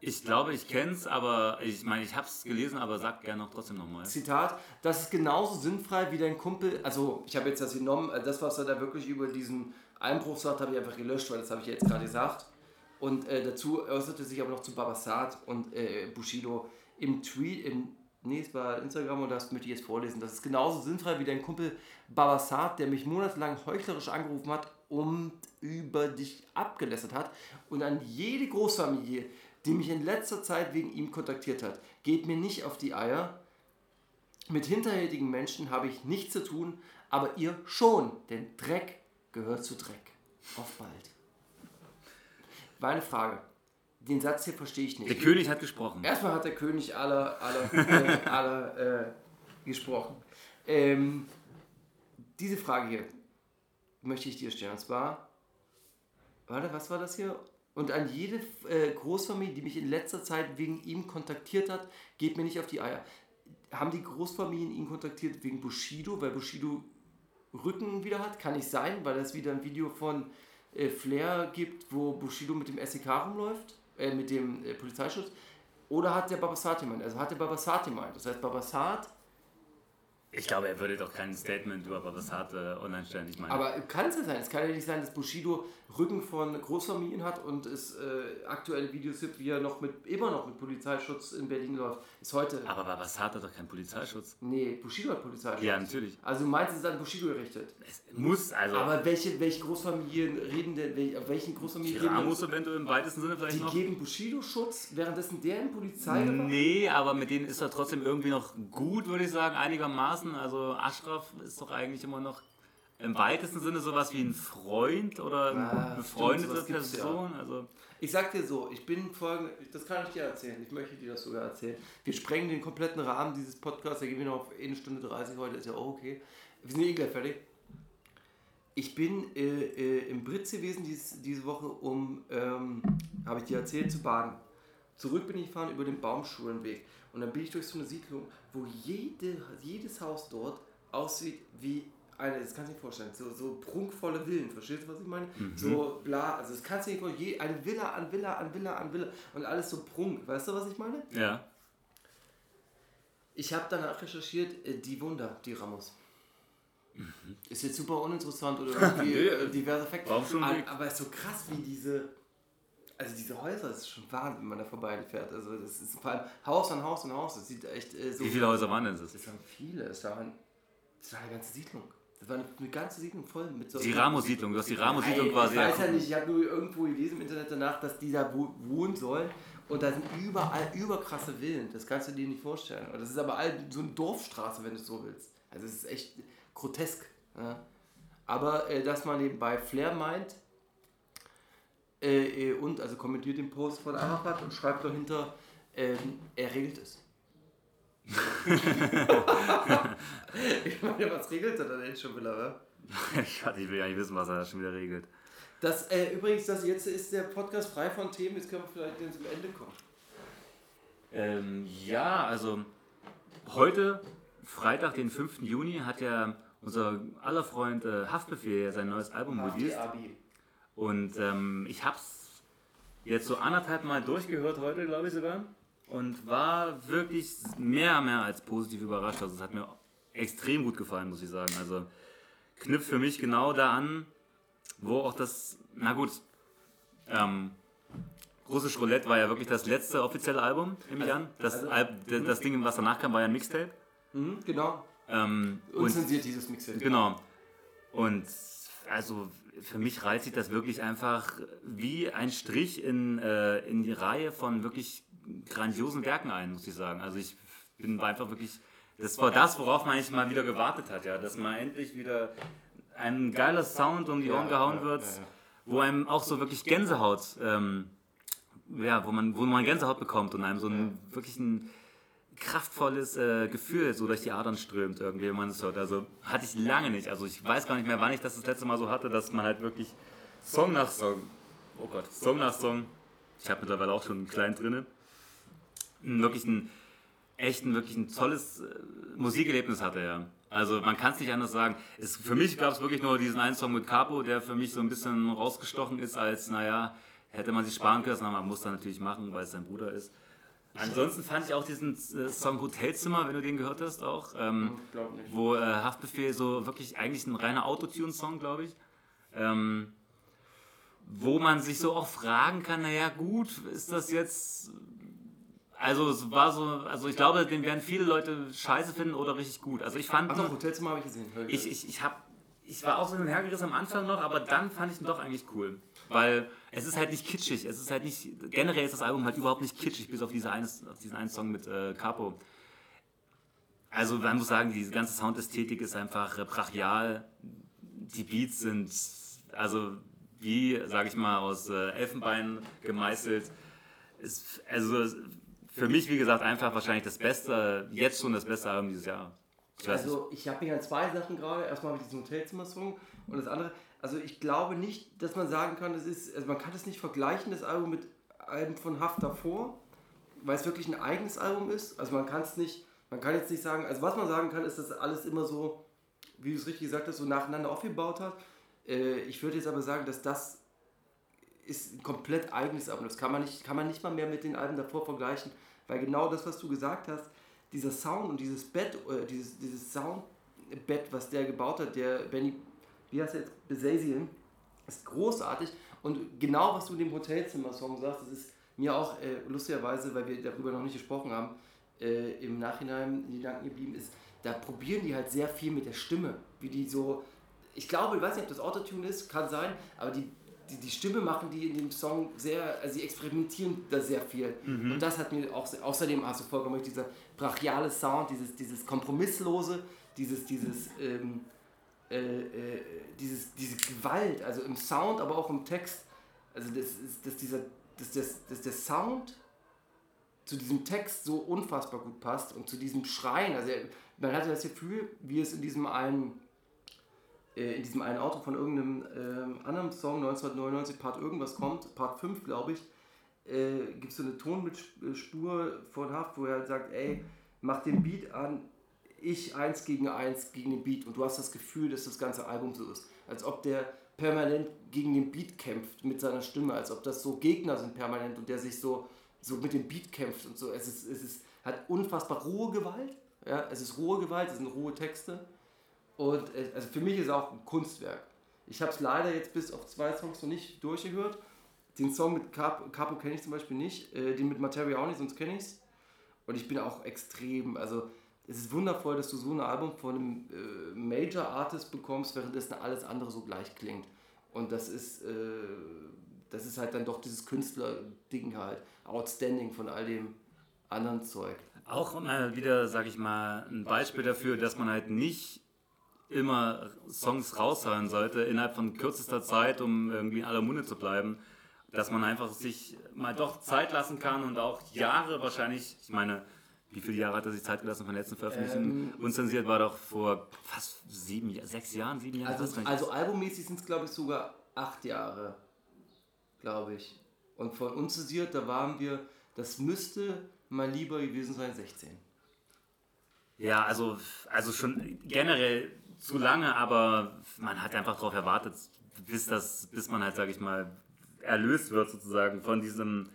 Speaker 3: Ich glaube, ich kenne es, aber ich meine, ich habe es gelesen, aber sag gerne noch trotzdem nochmal.
Speaker 2: Zitat, das ist genauso sinnfrei wie dein Kumpel, also ich habe jetzt das genommen, das, was er da wirklich über diesen Einbruch sagt, habe ich einfach gelöscht, weil das habe ich jetzt gerade gesagt. Und äh, dazu äußerte sich aber noch zu Babasat und äh, Bushido im Tweet, im, nee, es war Instagram und das möchte ich jetzt vorlesen. Das ist genauso sinnfrei wie dein Kumpel Babasat, der mich monatelang heuchlerisch angerufen hat und über dich abgelästert hat. Und an jede Großfamilie, die mich in letzter Zeit wegen ihm kontaktiert hat, geht mir nicht auf die Eier. Mit hinterhältigen Menschen habe ich nichts zu tun, aber ihr schon, denn Dreck gehört zu Dreck. Auf bald. Meine Frage. Den Satz hier verstehe ich nicht.
Speaker 3: Der König hat gesprochen.
Speaker 2: Erstmal hat der König aller, äh, aller äh, gesprochen. Ähm, diese Frage hier möchte ich dir stellen. Und zwar, warte, was war das hier? Und an jede äh, Großfamilie, die mich in letzter Zeit wegen ihm kontaktiert hat, geht mir nicht auf die Eier. Haben die Großfamilien ihn kontaktiert wegen Bushido, weil Bushido Rücken wieder hat? Kann nicht sein, weil es wieder ein Video von äh, Flair gibt, wo Bushido mit dem SEK rumläuft, äh, mit dem äh, Polizeischutz. Oder hat der Babasat gemeint? Also hat der Babasat gemeint. Das heißt, Babasat,
Speaker 3: Ich glaube, er würde doch kein Statement über Babasat äh, online stellen. Ich meine,
Speaker 2: aber kann es ja sein? Es kann ja nicht sein, dass Bushido Rücken von Großfamilien hat und es äh, aktuelle Videos gibt, wie er noch mit, immer noch mit Polizeischutz in Berlin läuft. Ist heute.
Speaker 3: aber Babasat hat doch keinen Polizeischutz.
Speaker 2: Nee, Bushido hat Polizeischutz.
Speaker 3: Ja, natürlich.
Speaker 2: Also du meinst, es ist an Bushido gerichtet.
Speaker 3: Es muss, also.
Speaker 2: Aber welche, welche Großfamilien reden denn, welche, auf welchen Großfamilien
Speaker 3: die
Speaker 2: reden
Speaker 3: Ramos eventuell im weitesten Sinne vielleicht
Speaker 2: Die
Speaker 3: noch.
Speaker 2: geben Bushido Schutz, währenddessen der in Polizei
Speaker 3: Nee, aber mit denen ist er trotzdem irgendwie noch gut, würde ich sagen, einigermaßen. Also Ashraf ist doch eigentlich immer noch im weitesten Sinne sowas wie ein Freund oder
Speaker 2: Ah,
Speaker 3: eine
Speaker 2: stimmt,
Speaker 3: befreundete
Speaker 2: sowas gibt's ja.
Speaker 3: Person. Also
Speaker 2: Ich sag dir so, ich bin folgende, das kann ich dir erzählen, ich möchte dir das sogar erzählen. Wir sprengen den kompletten Rahmen dieses Podcasts, da gehen wir noch auf 1 Stunde 30 heute, ist ja auch okay. Wir sind eh gleich fertig. Ich bin äh, äh, im Britz gewesen dies, diese Woche, um, ähm, habe ich dir erzählt, zu baden. Zurück bin ich gefahren über den Baumschulenweg und dann bin ich durch so eine Siedlung, wo jede, jedes Haus dort aussieht wie eine, das kannst du dir vorstellen, so, so prunkvolle Villen, verstehst du, was ich meine? So bla, also das kannst du dir vorstellen, je- eine Villa an Villa an Villa an Villa und alles so prunk, weißt du, was ich meine?
Speaker 3: ja.
Speaker 2: Ich habe danach recherchiert, äh, die Wunder, die Ramos. Ist jetzt super uninteressant oder irgendwie äh, diverse Fakten.
Speaker 3: Baumschulenweg.
Speaker 2: Aber es ist so krass, wie diese. Also diese Häuser, das ist schon Wahnsinn, wenn man da vorbeifährt. Also das ist vor allem Haus an Haus an Haus. Das sieht echt äh, so.
Speaker 3: Wie viele Häuser waren denn das?
Speaker 2: Das waren viele. Es waren, das war eine ganze Siedlung. Das war eine, ganze Siedlung voll mit so.
Speaker 3: Die Ramos-Siedlung, du hast die Ramos-Siedlung quasi.
Speaker 2: Ich weiß ja nicht, ich habe nur irgendwo gelesen im Internet danach, dass die da wo- wohnen sollen. Und da sind überall überkrasse Villen. Das kannst du dir nicht vorstellen. Und das ist aber all so eine Dorfstraße, wenn du es so willst. Also es ist echt grotesk. Ja. Aber äh, dass man eben bei Flair meint, äh, äh, und also kommentiert den Post von Arafat und schreibt dahinter, ähm, er regelt es. ich meine, was regelt er dann denn schon wieder, wa?
Speaker 3: Ich will ja nicht wissen, was er da schon wieder regelt.
Speaker 2: Das, äh, übrigens, das jetzt ist der Podcast frei von Themen, jetzt können wir vielleicht zum Ende kommen.
Speaker 3: Ähm, ja, also heute, Freitag, den 5. Juni, hat ja unser aller Freund äh, Haftbefehl ja sein neues Album released. Und ähm, ich hab's jetzt so anderthalb Mal durchgehört heute, glaube ich sogar. Und war wirklich mehr, mehr als positiv überrascht. Also es hat mir extrem gut gefallen, muss ich sagen. Also knüpft für mich genau da an, wo auch das, na gut, ähm, Russisch Roulette war ja wirklich das letzte offizielle Album, nehme ich an. Das,
Speaker 2: also-
Speaker 3: Al das, Ding, was danach kam, war ja ein Mixtape.
Speaker 2: Mhm, genau.
Speaker 3: Ähm,
Speaker 2: Unzensiert dieses Mixtape.
Speaker 3: Genau. Und also für mich reizt sich das wirklich einfach wie ein Strich in, äh, in die Reihe von wirklich grandiosen Werken ein, muss ich sagen. Also ich bin einfach wirklich, das war das, worauf man eigentlich mal wieder gewartet hat, ja, dass mal endlich wieder ein geiler Sound um die Ohren gehauen wird, wo einem auch so wirklich Gänsehaut, ähm, ja, wo man, wo man Gänsehaut bekommt und einem so ein wirklich ein kraftvolles äh, Gefühl so durch die Adern strömt irgendwie, wenn man es hört. Also hatte ich lange nicht. Also ich weiß gar nicht mehr, wann ich das das letzte Mal so hatte, dass man halt wirklich Song nach Song, oh Gott, Song nach Song, ich habe mittlerweile auch schon einen kleinen drinne, wirklich ein echt wirklich ein tolles äh, Musikerlebnis hatte, ja. Also man kann es nicht anders sagen. Es, für mich gab es wirklich nur diesen einen Song mit Capo, der für mich so ein bisschen rausgestochen ist, als, naja, hätte man sich sparen können, aber man muss dann natürlich machen, weil es sein Bruder ist. Ansonsten fand ich auch diesen äh, Song Hotelzimmer, wenn du den gehört hast, auch, ähm,
Speaker 2: nicht.
Speaker 3: wo äh, Haftbefehl so wirklich eigentlich ein reiner Autotune-Song, glaube ich. Ähm, wo man sich so auch fragen kann, naja gut, ist das jetzt also es war so, also ich glaube, den werden viele Leute scheiße finden oder richtig gut. Also ich fand,
Speaker 2: Achso, Hotelzimmer habe ich gesehen.
Speaker 3: Ich, ich, ich hab, ich war auch so hin und hergerissen am Anfang noch, aber dann fand ich ihn doch eigentlich cool. Weil es ist halt nicht kitschig, es ist halt nicht, generell ist das Album halt überhaupt nicht kitschig, bis auf, diese eines, auf diesen einen Song mit äh, Capo. Also man muss sagen, diese ganze Soundästhetik ist einfach äh, brachial. Die Beats sind, also wie, sage ich mal, aus äh, Elfenbein gemeißelt. Ist, also für mich, wie gesagt, einfach wahrscheinlich das Beste, jetzt schon das beste Album dieses Jahr. Ich.
Speaker 2: Also ich habe hier zwei Sachen gerade. Erstmal habe ich diesen Hotelzimmer-Song und das andere. Also ich glaube nicht, dass man sagen kann, es ist, also man kann es nicht vergleichen, das Album mit Alben von Haft davor, weil es wirklich ein eigenes Album ist. Also man kann es nicht, man kann jetzt nicht sagen, also was man sagen kann, ist, dass alles immer so, wie du es richtig gesagt hast, so nacheinander aufgebaut hat. Äh, ich würde jetzt aber sagen, dass das ist ein komplett eigenes Album. Das kann man nicht, kann man nicht mal mehr mit den Alben davor vergleichen, weil genau das, was du gesagt hast, dieser Sound und dieses Bett, äh, dieses, dieses Soundbett, was der gebaut hat, der Benny, wie heißt er jetzt, Besazian, ist großartig. Und genau, was du in dem Hotelzimmer-Song sagst, das ist mir auch äh, lustigerweise, weil wir darüber noch nicht gesprochen haben, äh, im Nachhinein in Gedanken geblieben ist, da probieren die halt sehr viel mit der Stimme, wie die so, ich glaube, ich weiß nicht, ob das Autotune ist, kann sein, aber die, die, die Stimme machen die in dem Song sehr, also sie experimentieren da sehr viel. Und das hat mir auch, außerdem hast du vollkommen recht, dieser brachiale Sound, dieses, dieses Kompromisslose, dieses, dieses, ähm, äh, äh, dieses, diese Gewalt, also im Sound, aber auch im Text. Also das ist, dass dieser, dass, das, dass der Sound zu diesem Text so unfassbar gut passt und zu diesem Schreien. Also man hatte das Gefühl, wie es in diesem einen äh, in diesem einen Auto von irgendeinem ähm, anderen Song 1999 Part irgendwas kommt, Part 5 glaube ich, äh, gibt es so eine Tonspur von Haft, wo er halt sagt, ey, mach den Beat an, ich eins gegen eins gegen den Beat und du hast das Gefühl, dass das ganze Album so ist. Als ob der permanent gegen den Beat kämpft mit seiner Stimme, als ob das so Gegner sind permanent und der sich so, so mit dem Beat kämpft und so. Es ist, es ist, hat unfassbar rohe Gewalt, ja, es ist rohe Gewalt, es sind rohe Texte und äh, also für mich ist es auch ein Kunstwerk. Ich habe es leider jetzt bis auf zwei Songs noch nicht durchgehört. Den Song mit Capo, Capo kenne ich zum Beispiel nicht, äh, den mit Materia auch nicht, sonst kenne ich es. Und ich bin auch extrem, also es ist wundervoll, dass du so ein Album von einem äh, Major Artist bekommst, währenddessen alles andere so gleich klingt. Und das ist, äh, das ist halt dann doch dieses Künstler-Ding halt. Outstanding von all dem anderen Zeug.
Speaker 3: Auch mal wieder, sag ich mal, ein Beispiel dafür, dass man halt nicht immer Songs raushauen sollte innerhalb von kürzester Zeit, um irgendwie in aller Munde zu bleiben. Dass man einfach sich mal doch Zeit lassen kann und auch Jahre wahrscheinlich, ich meine, wie viele Jahre hat er sich Zeit gelassen von der letzten Veröffentlichung?
Speaker 2: Ähm,
Speaker 3: Unzensiert war doch vor fast sieben, sechs Jahren, sieben Jahren.
Speaker 2: Also, also albummäßig sind es, glaube ich, sogar acht Jahre, glaube ich. Und von unzensiert, da waren wir, das müsste mal lieber gewesen sein, 16.
Speaker 3: Ja, also, also schon generell zu lange, aber man hat einfach darauf erwartet, bis, das, bis man halt, sag ich mal, erlöst wird sozusagen von diesem,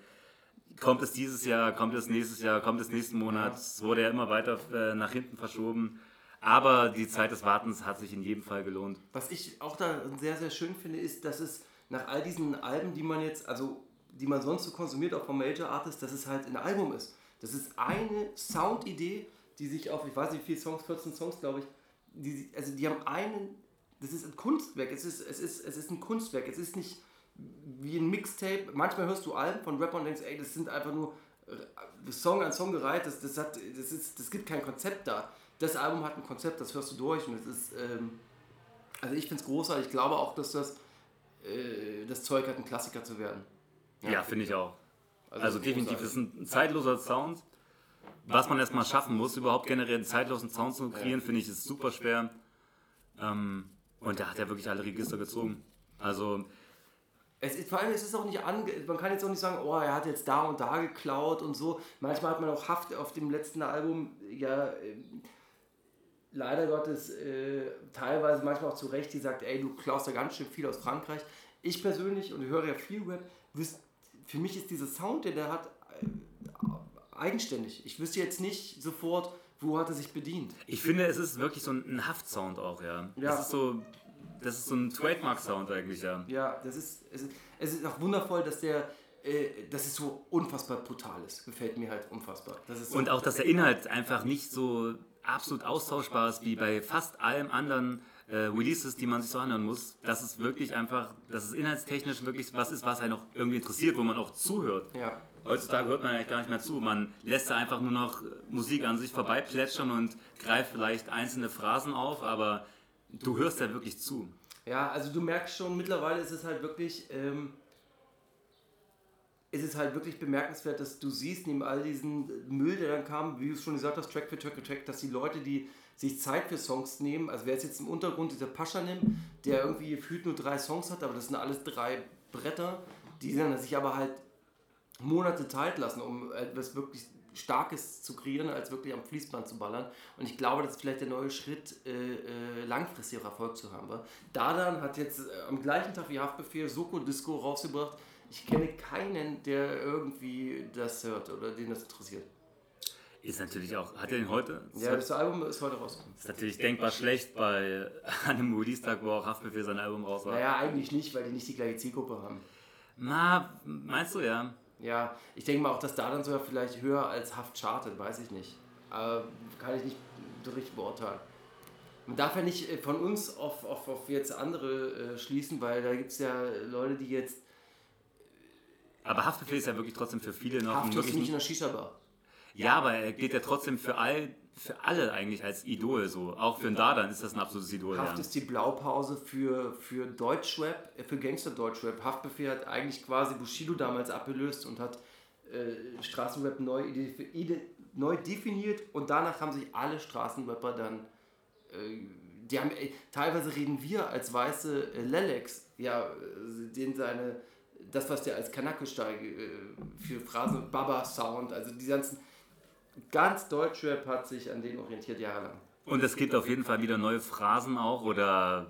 Speaker 3: kommt es dieses Jahr, kommt es nächstes Jahr, kommt es nächsten Monat, es wurde ja immer weiter äh, nach hinten verschoben. Aber die Zeit des Wartens hat sich in jedem Fall gelohnt.
Speaker 2: Was ich auch da sehr, sehr schön finde, ist, dass es nach all diesen Alben, die man jetzt, also die man sonst so konsumiert, auch von Major Artists, dass es halt ein Album ist. Das ist eine Soundidee, die sich auf, ich weiß nicht wie viele Songs, 14 Songs, glaube ich, die, also die haben einen, das ist ein Kunstwerk, es ist, es, ist, es ist ein Kunstwerk, es ist nicht wie ein Mixtape. Manchmal hörst du Alben von Rappern und denkst, ey, das sind einfach nur äh, Song an Song gereiht, das, das, hat, das, ist, das gibt kein Konzept da. Das Album hat ein Konzept, das hörst du durch und es ist, ähm, also ich finde es großartig. Ich glaube auch, dass das, äh, das Zeug hat, ein Klassiker zu werden.
Speaker 3: Ja, finde ich auch. Also definitiv,
Speaker 2: großartig.
Speaker 3: es ist ein zeitloser Sound. Was man erstmal schaffen muss, überhaupt generell einen zeitlosen Sound zu kreieren, finde ich, ist super schwer. Ähm, und da hat er wirklich alle Register gezogen. Also,
Speaker 2: Es ist, vor allem, es ist auch nicht ange man kann jetzt auch nicht sagen, oh, er hat jetzt da und da geklaut und so. Manchmal hat man auch Haft auf dem letzten Album, ja, ähm, leider Gottes, äh, teilweise manchmal auch zu Recht, die sagt, ey, du klaust da ganz schön viel aus Frankreich. Ich persönlich, und ich höre ja viel Rap, wüs- für mich ist dieser Sound, den der hat, äh, eigenständig. Ich wüsste jetzt nicht sofort, wo hat er sich bedient.
Speaker 3: ich finde, es ist wirklich so ein, Haftsound auch, ja.
Speaker 2: Ja.
Speaker 3: Das ist so, das ist so ein Trademark-Sound eigentlich, ja.
Speaker 2: Ja, das ist, es ist, es ist auch wundervoll, dass der, äh, dass es so unfassbar brutal ist. Gefällt mir halt unfassbar. Das ist so,
Speaker 3: Und auch, dass der Inhalt einfach nicht so absolut austauschbar ist wie bei fast allem anderen äh, Releases, die man sich so anhören muss. Dass es wirklich einfach, dass es inhaltstechnisch wirklich was ist, was einen auch irgendwie interessiert, wo man auch zuhört.
Speaker 2: ja.
Speaker 3: Heutzutage hört man eigentlich gar nicht mehr zu. Man lässt da einfach nur noch Musik an sich vorbeiplätschern und greift vielleicht einzelne Phrasen auf, aber du hörst ja wirklich zu.
Speaker 2: ja, also du merkst schon, mittlerweile ist es halt wirklich, ähm, ist es halt wirklich bemerkenswert, dass du siehst, neben all diesen Müll, der dann kam, wie du es schon gesagt hast, Track für Track für Track, dass die Leute, die sich Zeit für Songs nehmen, also wer jetzt im Untergrund dieser Pascha nimmt, der irgendwie gefühlt nur drei Songs hat, aber das sind alles drei Bretter, die dann sich aber halt Monate Zeit lassen, um etwas wirklich Starkes zu kreieren, als wirklich am Fließband zu ballern. Und ich glaube, das ist vielleicht der neue Schritt, äh, äh, langfristig auch Erfolg zu haben. Weil Dadan hat jetzt äh, am gleichen Tag wie Haftbefehl Soko Disco rausgebracht. Ich kenne keinen, der irgendwie das hört oder den das interessiert.
Speaker 3: Ist natürlich auch, hat er den heute?
Speaker 2: Ja, das Album ist heute rausgekommen.
Speaker 3: ist natürlich denkbar schlecht bei einem Release-Tag, wo auch Haftbefehl sein Album raus war.
Speaker 2: Naja, eigentlich nicht, weil die nicht die gleiche Zielgruppe haben.
Speaker 3: Na, meinst du ja?
Speaker 2: Ja, ich denke mal auch, dass Dadan sogar vielleicht höher als Haft chartet, weiß ich nicht. Aber kann ich nicht richtig beurteilen. Man darf ja nicht äh, von uns auf, auf, auf jetzt andere äh, schließen, weil da gibt es ja Leute, die jetzt
Speaker 3: Aber Haftbefehl ist ja wirklich trotzdem für viele noch ein
Speaker 2: Haft hörst du
Speaker 3: wirklich
Speaker 2: nicht in der Shisha-Bar.
Speaker 3: Ja, aber er gilt ja trotzdem für, all, für alle eigentlich als Idol so. Auch für einen Dardan ist das ein absolutes Idol.
Speaker 2: Haft ist die Blaupause für, für Deutschrap, äh, für Gangster-Deutschrap. Haftbefehl hat eigentlich quasi Bushido damals abgelöst und hat äh, Straßenrap neu, neu definiert und danach haben sich alle Straßenrapper dann, äh, die haben, ey, teilweise reden wir als weiße äh, Lelex, ja, äh, den seine, das was der als Kanake steige, äh, für Phrasen, Baba-Sound, also die ganzen, ganz Deutschrap hat sich an den orientiert jahrelang.
Speaker 3: Und es gibt auf jeden Fall wieder neue Phrasen auch oder,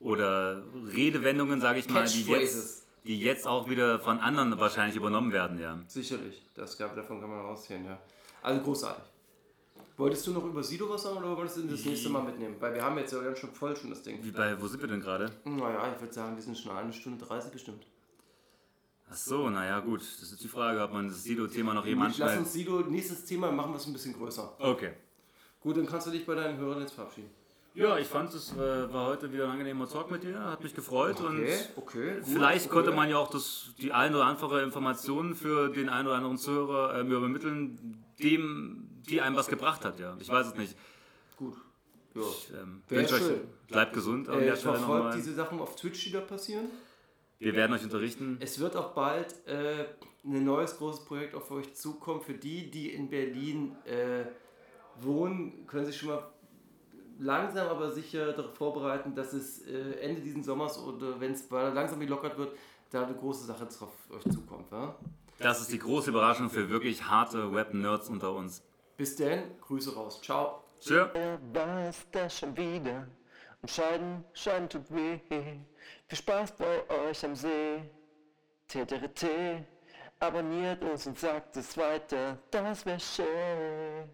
Speaker 3: oder Redewendungen, sage ich mal, die jetzt, die jetzt auch wieder von anderen wahrscheinlich übernommen werden. Ja.
Speaker 2: Sicherlich, das gab, davon kann man aussehen, ja. Also großartig. Wolltest du noch über Sido was sagen oder wolltest du das nächste Mal mitnehmen? Weil wir haben jetzt ja ganz schön voll schon das Ding.
Speaker 3: Wie bei, wo sind wir denn gerade?
Speaker 2: Naja, ich würde sagen, wir sind schon eine Stunde 30 bestimmt.
Speaker 3: Ach so, naja, gut. Das ist die Frage, ob man das Sido-Thema noch
Speaker 2: Lass
Speaker 3: jemand schnell.
Speaker 2: uns Sido, nächstes Thema machen wir es ein bisschen größer.
Speaker 3: Okay.
Speaker 2: Gut, dann kannst du dich bei deinen Hörern jetzt verabschieden.
Speaker 3: Ja, ich fand, es äh, war heute wieder ein angenehmer Talk mit dir, hat mich gefreut und
Speaker 2: okay. Gut,
Speaker 3: vielleicht
Speaker 2: okay.
Speaker 3: konnte man ja auch das, die ein oder andere Information für den einen oder anderen Zuhörer äh, mir übermitteln, dem, die einem was gebracht hat, ja. Ich weiß es nicht.
Speaker 2: Gut. Ja.
Speaker 3: Ich ähm, wünsche euch, bleibt gesund
Speaker 2: Äh, verfolgt diese Sachen auf Twitch, die da passieren.
Speaker 3: Wir werden euch unterrichten.
Speaker 2: Es wird auch bald äh, ein neues großes Projekt auf euch zukommen. Für die, die in Berlin äh, wohnen, können sich schon mal langsam aber sicher darauf vorbereiten, dass es äh, Ende dieses Sommers oder wenn es langsam gelockert wird, da eine große Sache auf euch zukommt. Ja?
Speaker 3: Das ist die große Überraschung für wirklich harte Web-Nerds unter uns.
Speaker 2: Bis dann, Grüße raus. Ciao.
Speaker 3: Tschö.
Speaker 1: Er war es da schon wieder und Scheiden, Scheiden tut weh. Viel Spaß bei euch am See. TTRT, abonniert uns und sagt es weiter, das wär schön.